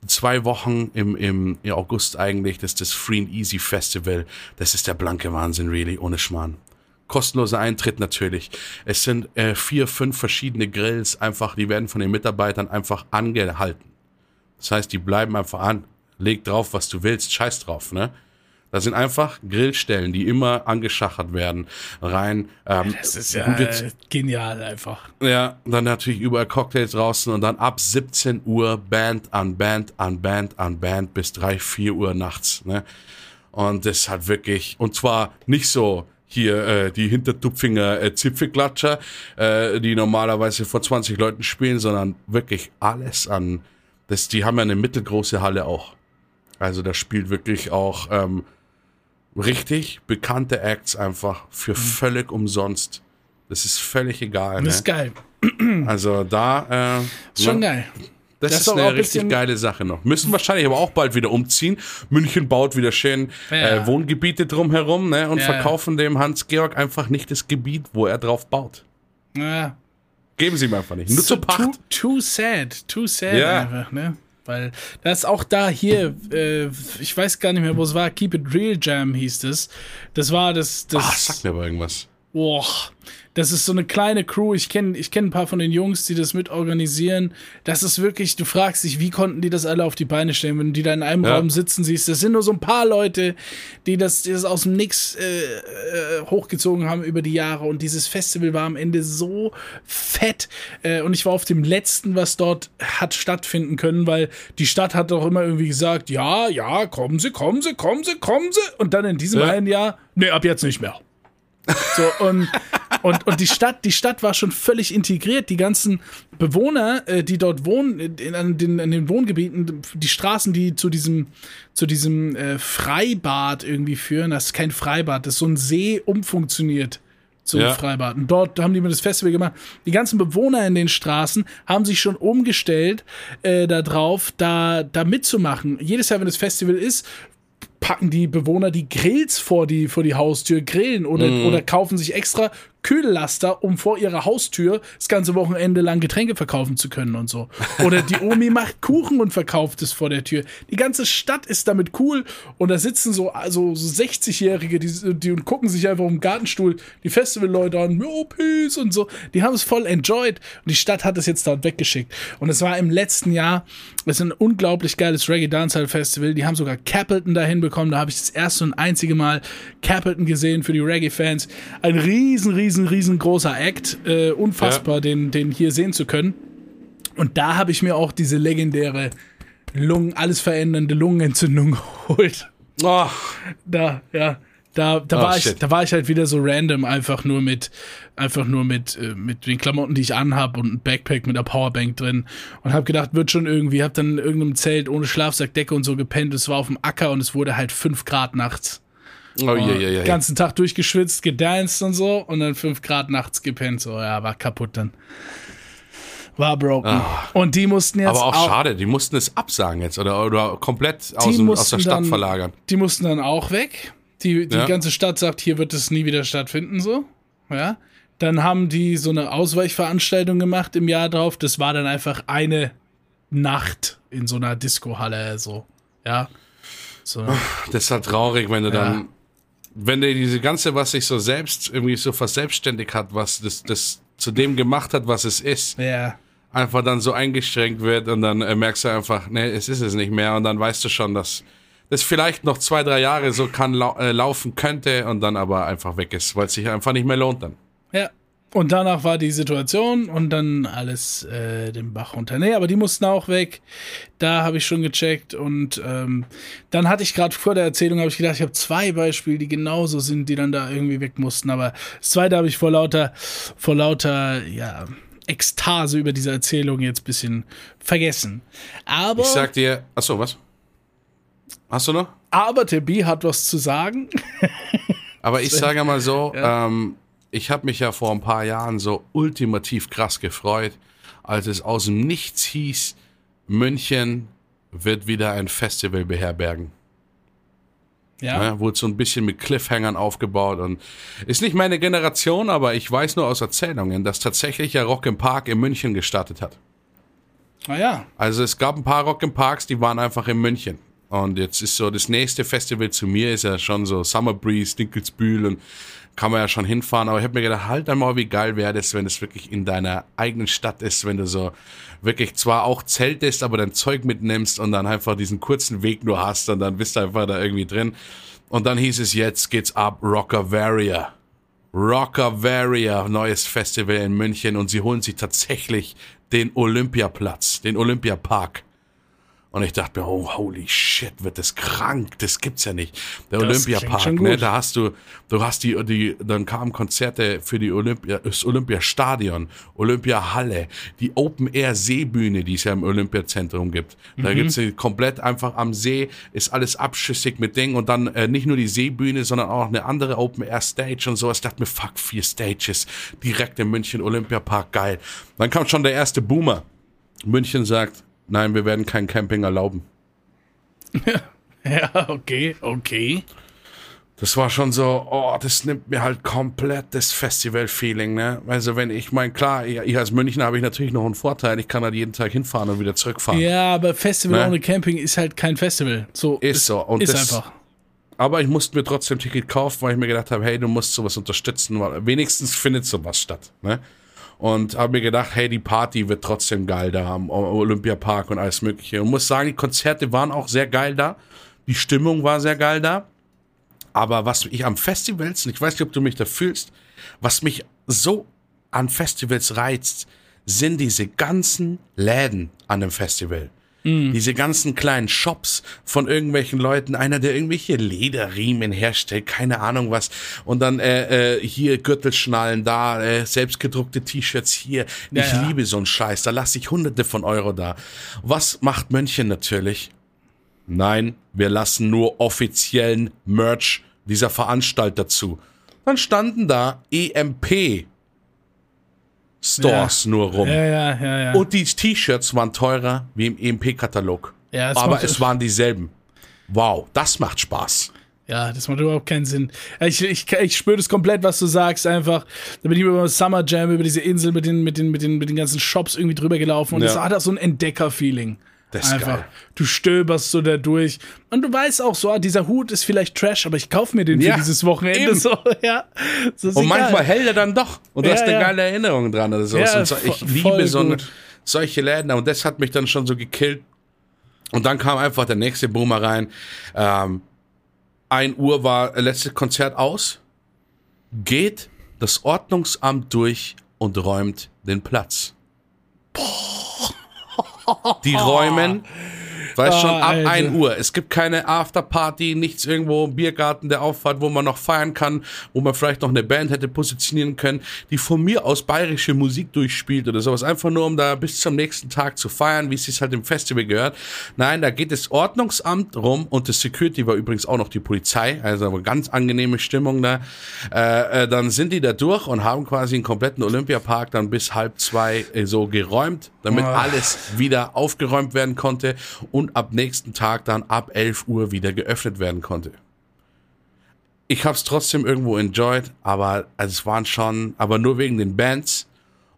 [SPEAKER 1] zwei Wochen im, im, im August eigentlich, das ist das Free and Easy Festival. Das ist der blanke Wahnsinn, really, ohne Schmarrn. Kostenloser Eintritt natürlich. Es sind äh, vier, fünf verschiedene Grills, einfach, die werden von den Mitarbeitern einfach angehalten. Das heißt, die bleiben einfach an. Leg drauf, was du willst, scheiß drauf, ne? Das sind einfach Grillstellen, die immer angeschachert werden. Rein.
[SPEAKER 2] Ähm, das ist ja wird, genial einfach.
[SPEAKER 1] Ja, dann natürlich überall Cocktails draußen und dann ab 17 Uhr Band an Band an Band an Band bis 3, 4 Uhr nachts. Ne? Und das hat wirklich, und zwar nicht so hier äh, die Hintertupfinger äh, Zipfelklatscher, äh, die normalerweise vor 20 Leuten spielen, sondern wirklich alles an. Das, die haben ja eine mittelgroße Halle auch. Also da spielt wirklich auch ähm, richtig bekannte Acts einfach für mhm. völlig umsonst. Das ist völlig egal.
[SPEAKER 2] Das ne? ist geil. *clears throat*
[SPEAKER 1] Also da.
[SPEAKER 2] Äh, schon
[SPEAKER 1] ne?
[SPEAKER 2] geil.
[SPEAKER 1] Das, das ist eine ein richtig geile Sache noch. Müssen wahrscheinlich aber auch bald wieder umziehen. München baut wieder schön ja. äh, Wohngebiete drumherum ne, und ja, verkaufen ja. dem Hans-Georg einfach nicht das Gebiet, wo er drauf baut. Geben sie ihm einfach nicht. Nur so zur Pacht.
[SPEAKER 2] Too, too sad. Too sad einfach, ne? Weil das auch da hier, äh, ich weiß gar nicht mehr, wo es war, Keep It Real Jam hieß es. Das war das. das
[SPEAKER 1] Ach, sag mir aber irgendwas.
[SPEAKER 2] Boah, das ist so eine kleine Crew. Ich kenne ich kenn ein paar von den Jungs, die das mit organisieren. Das ist wirklich, du fragst dich, wie konnten die das alle auf die Beine stellen, wenn du die da in einem ja. Raum sitzen siehst. Das sind nur so ein paar Leute, die das, die das aus dem Nix äh, äh, hochgezogen haben über die Jahre. Und dieses Festival war am Ende so fett. Äh, und ich war auf dem letzten, was dort hat stattfinden können, weil die Stadt hat doch immer irgendwie gesagt, ja, ja, kommen Sie, kommen Sie, kommen Sie, kommen Sie. Und dann in diesem ja. einen Jahr, nee, ab jetzt nicht mehr. So, und Und, und die Stadt, die Stadt war schon völlig integriert. Die ganzen Bewohner, äh, die dort wohnen, in, in, den, in den Wohngebieten, die Straßen, die zu diesem, zu diesem äh, Freibad irgendwie führen, das ist kein Freibad, das ist so ein See umfunktioniert zum ja. Freibad. Und dort haben die mir das Festival gemacht. Die ganzen Bewohner in den Straßen haben sich schon umgestellt äh, darauf, da, da mitzumachen. Jedes Jahr, wenn das Festival ist, packen die Bewohner die Grills vor die, vor die Haustür, grillen oder, mm. oder kaufen sich extra Kühllaster, um vor ihrer Haustür das ganze Wochenende lang Getränke verkaufen zu können und so. Oder die *laughs* Omi macht Kuchen und verkauft es vor der Tür. Die ganze Stadt ist damit cool und da sitzen so, also so 60-Jährige, die, die und gucken sich einfach um den Gartenstuhl die Festivalleute an, oh, peace und so. Die haben es voll enjoyed und die Stadt hat es jetzt dort weggeschickt. Und es war im letzten Jahr, es ist ein unglaublich geiles Reggae Dancehall Festival. Die haben sogar Capleton dahin bekommen. Da habe ich das erste und einzige Mal Capleton gesehen für die Reggae-Fans. Ein riesen, riesen riesen, riesengroßer Act. Äh, unfassbar, ja. den, den hier sehen zu können. Und da habe ich mir auch diese legendäre Lungen, alles verändernde Lungenentzündung *laughs* geholt. Oh. Da, ja. Da, da, oh, war ich, da war ich halt wieder so random, einfach nur mit, einfach nur mit, äh, mit den Klamotten, die ich anhab und ein Backpack mit einer Powerbank drin und habe gedacht, wird schon irgendwie, hab dann in irgendeinem Zelt ohne Schlafsack, Decke und so gepennt. Es war auf dem Acker und es wurde halt fünf Grad nachts. Oh, ja, ja, ja. ganzen Tag durchgeschwitzt, gedanced und so und dann 5 Grad nachts gepennt. So, ja, war kaputt dann. War broken. Ah. Und die mussten jetzt.
[SPEAKER 1] Aber auch, auch, schade, die mussten es absagen jetzt oder, oder komplett aus, dem, aus der Stadt
[SPEAKER 2] dann,
[SPEAKER 1] verlagern.
[SPEAKER 2] Die mussten dann auch weg. Die, die ja. ganze Stadt sagt, hier wird es nie wieder stattfinden, so. Ja. Dann haben die so eine Ausweichveranstaltung gemacht im Jahr drauf. Das war dann einfach eine Nacht in so einer Disco-Halle, so. Ja.
[SPEAKER 1] So. Das ist halt traurig, wenn du ja. dann wenn der diese ganze, was sich so selbst irgendwie so verselbstständigt hat, was das, das zu dem gemacht hat, was es ist,
[SPEAKER 2] ja.
[SPEAKER 1] einfach dann so eingeschränkt wird und dann äh, merkst du einfach, nee, es ist es nicht mehr und dann weißt du schon, dass das vielleicht noch zwei, drei Jahre so kann lau äh, laufen könnte und dann aber einfach weg ist, weil es sich einfach nicht mehr lohnt dann.
[SPEAKER 2] Ja, und danach war die Situation und dann alles äh, den Bach runter. Nee, aber die mussten auch weg. Da habe ich schon gecheckt. Und ähm, dann hatte ich gerade vor der Erzählung, habe ich gedacht, ich habe zwei Beispiele, die genauso sind, die dann da irgendwie weg mussten. Aber das zweite habe ich vor lauter, vor lauter, ja, Ekstase über diese Erzählung jetzt ein bisschen vergessen. Aber.
[SPEAKER 1] Ich sag dir, achso, was? Hast du noch?
[SPEAKER 2] Aber der B hat was zu sagen.
[SPEAKER 1] aber ich *laughs* sage mal so, ja. ähm, ich habe mich ja vor ein paar Jahren so ultimativ krass gefreut, als es aus dem Nichts hieß, München wird wieder ein Festival beherbergen. Ja. ja. Wurde so ein bisschen mit Cliffhangern aufgebaut und ist nicht meine Generation, aber ich weiß nur aus Erzählungen, dass tatsächlich ja Rock im Park in München gestartet hat.
[SPEAKER 2] Ah ja.
[SPEAKER 1] Also es gab ein paar Rock im Parks, die waren einfach in München. Und jetzt ist so das nächste Festival zu mir ist ja schon so Summer Breeze, Dinkelsbühl und kann man ja schon hinfahren, aber ich habe mir gedacht, halt einmal, wie geil wäre das, wenn es wirklich in deiner eigenen Stadt ist, wenn du so wirklich zwar auch zeltest, aber dein Zeug mitnimmst und dann einfach diesen kurzen Weg nur hast und dann bist du einfach da irgendwie drin. Und dann hieß es, jetzt geht's ab, Rockavaria. Rockavaria, neues Festival in München und sie holen sich tatsächlich den Olympiaplatz, den Olympiapark. Und ich dachte mir, oh, holy shit, wird das krank, das gibt's ja nicht. Der Olympiapark, ne, da hast du, du hast die, die, dann kamen Konzerte für die Olympia, das Olympiastadion, Olympiahalle, die Open Air Seebühne, die es ja im Olympiazentrum gibt. Da mhm. gibt's komplett einfach am See, ist alles abschüssig mit Dingen und dann äh, nicht nur die Seebühne, sondern auch eine andere Open Air Stage und sowas. Ich dachte mir, fuck, vier Stages, direkt in München, Olympiapark, geil. Dann kam schon der erste Boomer. München sagt, Nein, wir werden kein Camping erlauben. *laughs*
[SPEAKER 2] ja, okay, okay.
[SPEAKER 1] Das war schon so, oh, das nimmt mir halt komplett das Festival-Feeling, ne? Also wenn ich mein, klar, ich als Münchner habe ich natürlich noch einen Vorteil, ich kann halt jeden Tag hinfahren und wieder zurückfahren.
[SPEAKER 2] Ja, aber Festival ne? ohne Camping ist halt kein Festival. So
[SPEAKER 1] ist so und
[SPEAKER 2] ist
[SPEAKER 1] das,
[SPEAKER 2] einfach.
[SPEAKER 1] Aber ich musste mir trotzdem ein Ticket kaufen, weil ich mir gedacht habe, hey, du musst sowas unterstützen, weil wenigstens findet sowas statt, ne? Und habe mir gedacht, hey, die Party wird trotzdem geil da am Olympiapark und alles Mögliche. Und muss sagen, die Konzerte waren auch sehr geil da. Die Stimmung war sehr geil da. Aber was ich am Festivals, und ich weiß nicht, ob du mich da fühlst, was mich so an Festivals reizt, sind diese ganzen Läden an dem Festival. Mhm. Diese ganzen kleinen Shops von irgendwelchen Leuten, einer, der irgendwelche Lederriemen herstellt, keine Ahnung was. Und dann äh, äh, hier Gürtelschnallen da, äh, selbstgedruckte T-Shirts hier. Ja, ich ja. liebe so einen Scheiß. Da lasse ich hunderte von Euro da. Was macht Mönchen natürlich? Nein, wir lassen nur offiziellen Merch dieser Veranstalter zu. Dann standen da EMP Stores ja. nur rum.
[SPEAKER 2] Ja, ja, ja, ja.
[SPEAKER 1] Und die T-Shirts waren teurer wie im EMP-Katalog. Ja, Aber es waren dieselben. Wow, das macht Spaß.
[SPEAKER 2] Ja, das macht überhaupt keinen Sinn. Ich, ich, ich spüre das komplett, was du sagst, einfach. Da bin ich über Summer Jam, über diese Insel mit den, mit den, mit den, mit den ganzen Shops irgendwie drüber gelaufen und ja. das hat auch so ein Entdecker-Feeling. Das ist Einfach. Geil. Du stöberst so da durch. Und du weißt auch so, ah, dieser Hut ist vielleicht Trash, aber ich kaufe mir den ja, für dieses Wochenende. So, *laughs* ja,
[SPEAKER 1] so und manchmal hält er dann doch. Und du ja, hast eine ja. geile Erinnerung dran oder sowas. Ja, so, ich liebe so eine, solche Läden. Und das hat mich dann schon so gekillt. Und dann kam einfach der nächste Boomer rein. Ähm, 1 Uhr war letztes Konzert aus. Geht das Ordnungsamt durch und räumt den Platz. Boah. Die räumen Weißt schon, ab Alter. 1 Uhr. Es gibt keine Afterparty, nichts irgendwo im Biergarten der Auffahrt, wo man noch feiern kann, wo man vielleicht noch eine Band hätte positionieren können, die von mir aus bayerische Musik durchspielt oder sowas. Einfach nur, um da bis zum nächsten Tag zu feiern, wie es sich halt im Festival gehört. Nein, da geht das Ordnungsamt rum und das Security war übrigens auch noch die Polizei, also eine ganz angenehme Stimmung da. Äh, äh, dann sind die da durch und haben quasi einen kompletten Olympiapark dann bis halb zwei äh, so geräumt, damit oh. alles wieder aufgeräumt werden konnte und und ab nächsten Tag dann ab 11 Uhr wieder geöffnet werden konnte. Ich habe es trotzdem irgendwo enjoyed, aber es waren schon, aber nur wegen den Bands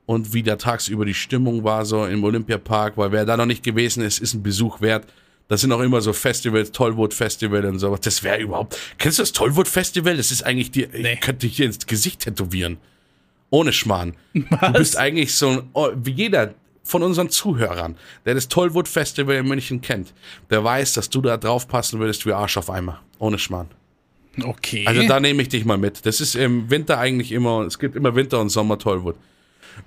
[SPEAKER 1] und wie da tagsüber die Stimmung war so im Olympiapark, weil wer da noch nicht gewesen ist, ist ein Besuch wert. Das sind auch immer so Festivals, Tollwood Festival und sowas. Das wäre überhaupt. Kennst du das Tollwood Festival? Das ist eigentlich die. Nee. Ich könnte hier ins Gesicht tätowieren. Ohne Schmarrn. Was? Du bist eigentlich so ein. Oh, wie jeder, von unseren Zuhörern, der das Tollwood Festival in München kennt, der weiß, dass du da draufpassen würdest wie Arsch auf Eimer. Ohne Schmarrn.
[SPEAKER 2] Okay.
[SPEAKER 1] Also da nehme ich dich mal mit. Das ist im Winter eigentlich immer, es gibt immer Winter und Sommer Tollwood.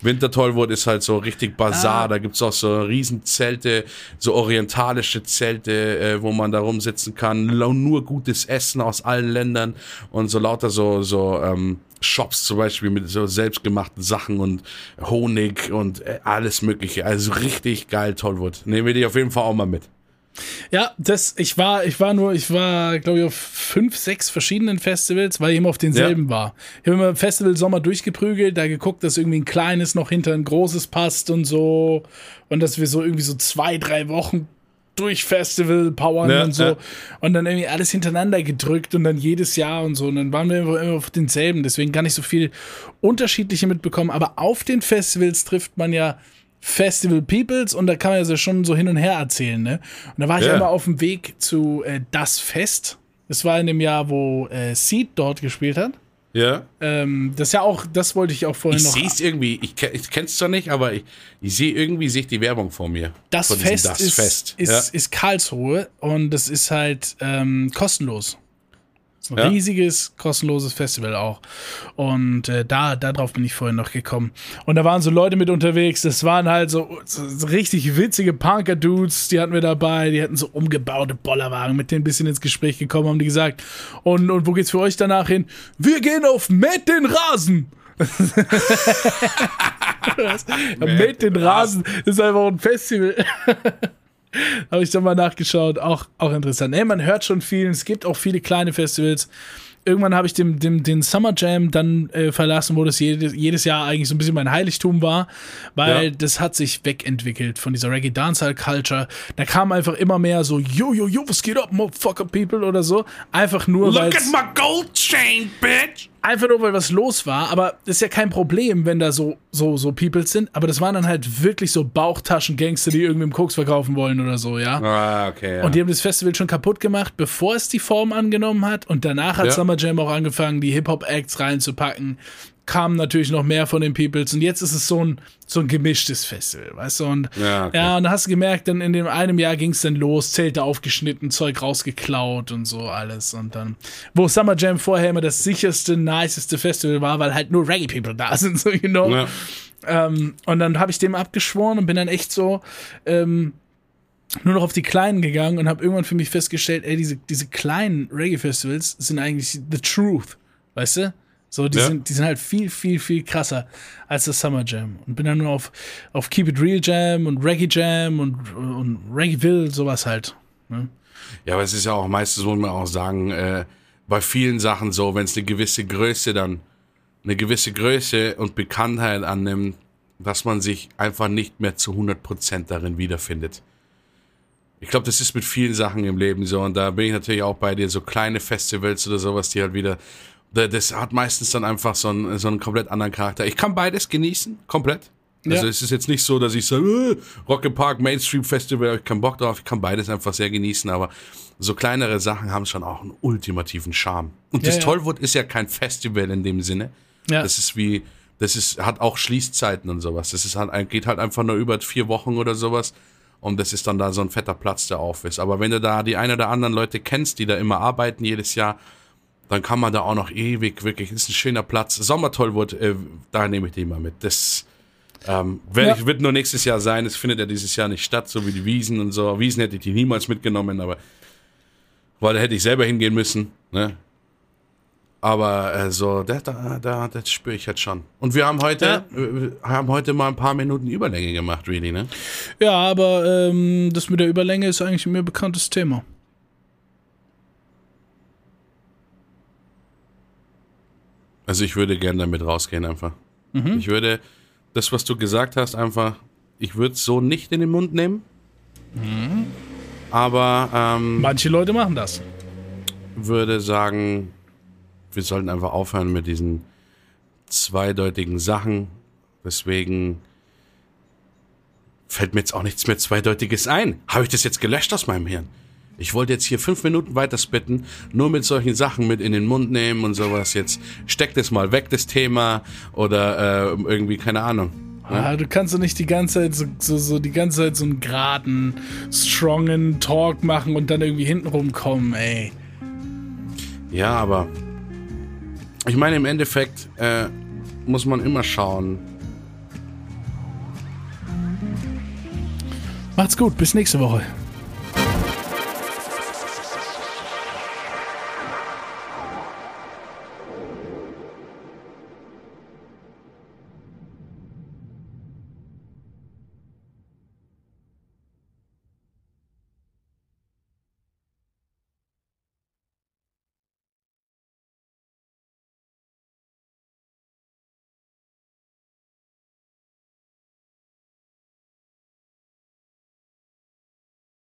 [SPEAKER 1] Winter Tollwood ist halt so richtig Bazar, ah. da gibt's auch so Riesenzelte, so orientalische Zelte, äh, wo man da rumsitzen kann, nur gutes Essen aus allen Ländern und so lauter so, so, ähm, Shops zum Beispiel mit so selbstgemachten Sachen und Honig und äh, alles Mögliche. Also richtig geil, Tollwood. Nehmen wir die auf jeden Fall auch mal mit.
[SPEAKER 2] Ja, das, ich war, ich war nur, ich war, glaube ich, auf fünf, sechs verschiedenen Festivals, weil ich immer auf denselben ja. war. Ich habe immer Festival Sommer durchgeprügelt, da geguckt, dass irgendwie ein kleines noch hinter ein großes passt und so. Und dass wir so irgendwie so zwei, drei Wochen durch Festival powern ja, und so. Ja. Und dann irgendwie alles hintereinander gedrückt und dann jedes Jahr und so. Und dann waren wir immer auf denselben. Deswegen gar nicht so viel unterschiedliche mitbekommen. Aber auf den Festivals trifft man ja Festival Peoples und da kann man ja schon so hin und her erzählen. Ne? Und da war ich ja. immer auf dem Weg zu äh, Das Fest. Das war in dem Jahr, wo äh, Seed dort gespielt hat.
[SPEAKER 1] Ja.
[SPEAKER 2] Ähm, das ja auch, das wollte ich auch vorhin
[SPEAKER 1] ich
[SPEAKER 2] noch.
[SPEAKER 1] Ich sehe es irgendwie, ich, ich kenne es zwar nicht, aber ich, ich sehe irgendwie sich die Werbung vor mir.
[SPEAKER 2] Das Fest, das ist, Fest. Ist, ja. ist Karlsruhe und das ist halt ähm, kostenlos. Ja. riesiges, kostenloses Festival auch. Und äh, da, darauf bin ich vorhin noch gekommen. Und da waren so Leute mit unterwegs, das waren halt so, so richtig witzige Punker-Dudes, die hatten wir dabei, die hatten so umgebaute Bollerwagen, mit denen ein bisschen ins Gespräch gekommen, haben die gesagt, und, und wo geht's für euch danach hin? Wir gehen auf Matt den Rasen! *laughs* Matt den Rasen ist einfach ein Festival. *laughs* *laughs* Habe ich dann mal nachgeschaut. Auch, auch interessant. Ey, man hört schon viel. Es gibt auch viele kleine Festivals. Irgendwann habe ich den, den, den Summer Jam dann äh, verlassen, wo das jedes, jedes Jahr eigentlich so ein bisschen mein Heiligtum war, weil ja. das hat sich wegentwickelt von dieser Reggae Dancehall Culture. Da kam einfach immer mehr so, yo, yo, yo, was geht ab, motherfucker people oder so. Einfach nur,
[SPEAKER 1] Look at my gold chain, bitch!
[SPEAKER 2] Einfach nur, weil was los war, aber das ist ja kein Problem, wenn da so, so, so Peoples sind, aber das waren dann halt wirklich so Bauchtaschen-Gangster, die irgendwie im Koks verkaufen wollen oder so, ja.
[SPEAKER 1] Ah, okay.
[SPEAKER 2] Ja. Und die haben das Festival schon kaputt gemacht, bevor es die Form angenommen hat und danach hat ja. Summer Jam auch angefangen, die Hip-Hop-Acts reinzupacken, kamen natürlich noch mehr von den Peoples und jetzt ist es so ein, so ein gemischtes Festival, weißt du? Und ja, okay. ja und hast du gemerkt, dann in dem einem Jahr ging es dann los, Zelte aufgeschnitten, Zeug rausgeklaut und so alles. Und dann, wo Summer Jam vorher immer das sicherste, niceste Festival war, weil halt nur Reggae-People da *laughs* sind, so genau. You know? ja. ähm, und dann habe ich dem abgeschworen und bin dann echt so, ähm, nur noch auf die kleinen gegangen und habe irgendwann für mich festgestellt, ey, diese, diese kleinen Reggae-Festivals sind eigentlich the truth, weißt du? So, die, ja. sind, die sind halt viel, viel, viel krasser als das Summer Jam. Und bin dann nur auf, auf Keep It Real Jam und Reggae Jam und, und Reggaeville, sowas halt. Ne?
[SPEAKER 1] Ja, aber es ist ja auch meistens, muss man auch sagen, äh, bei vielen Sachen so, wenn es eine gewisse Größe dann, eine gewisse Größe und Bekanntheit annimmt, dass man sich einfach nicht mehr zu 100% darin wiederfindet. Ich glaube, das ist mit vielen Sachen im Leben so und da bin ich natürlich auch bei dir, so kleine Festivals oder sowas, die halt wieder, das hat meistens dann einfach so einen, so einen komplett anderen Charakter. Ich kann beides genießen, komplett. Also ja. es ist jetzt nicht so, dass ich sage, äh, Rocket Park, Mainstream Festival, ich keinen Bock drauf, ich kann beides einfach sehr genießen, aber so kleinere Sachen haben schon auch einen ultimativen Charme. Und ja, das ja. Tollwood ist ja kein Festival in dem Sinne. Ja. Das ist wie, das ist, hat auch Schließzeiten und sowas. Das ist halt, geht halt einfach nur über vier Wochen oder sowas. Und das ist dann da so ein fetter Platz, der auf ist. Aber wenn du da die ein oder anderen Leute kennst, die da immer arbeiten jedes Jahr, dann kann man da auch noch ewig, wirklich, ist ein schöner Platz. Sommertollwood, äh, da nehme ich die mal mit. Das ähm, ja. wird nur nächstes Jahr sein. Es findet ja dieses Jahr nicht statt, so wie die Wiesen und so. Wiesen hätte ich die niemals mitgenommen, aber weil da hätte ich selber hingehen müssen. Ne? Aber äh, so, da, da, da, das spüre ich jetzt schon. Und wir haben heute, ja. äh, haben heute mal ein paar Minuten Überlänge gemacht, really, ne?
[SPEAKER 2] Ja, aber ähm, das mit der Überlänge ist eigentlich ein mir bekanntes Thema.
[SPEAKER 1] Also ich würde gerne damit rausgehen einfach. Mhm. Ich würde das, was du gesagt hast, einfach, ich würde es so nicht in den Mund nehmen. Mhm. Aber ähm,
[SPEAKER 2] manche Leute machen das.
[SPEAKER 1] Würde sagen, wir sollten einfach aufhören mit diesen zweideutigen Sachen. Deswegen fällt mir jetzt auch nichts mehr Zweideutiges ein. Habe ich das jetzt gelöscht aus meinem Hirn? Ich wollte jetzt hier fünf Minuten weiter spitten, nur mit solchen Sachen mit in den Mund nehmen und sowas. Jetzt steck das mal weg, das Thema. Oder äh, irgendwie, keine Ahnung.
[SPEAKER 2] Ne? Ah, du kannst doch nicht die ganze Zeit so, so, so, die ganze Zeit so einen geraden, strongen Talk machen und dann irgendwie hintenrum kommen, ey.
[SPEAKER 1] Ja, aber ich meine, im Endeffekt äh, muss man immer schauen.
[SPEAKER 2] Macht's gut, bis nächste Woche.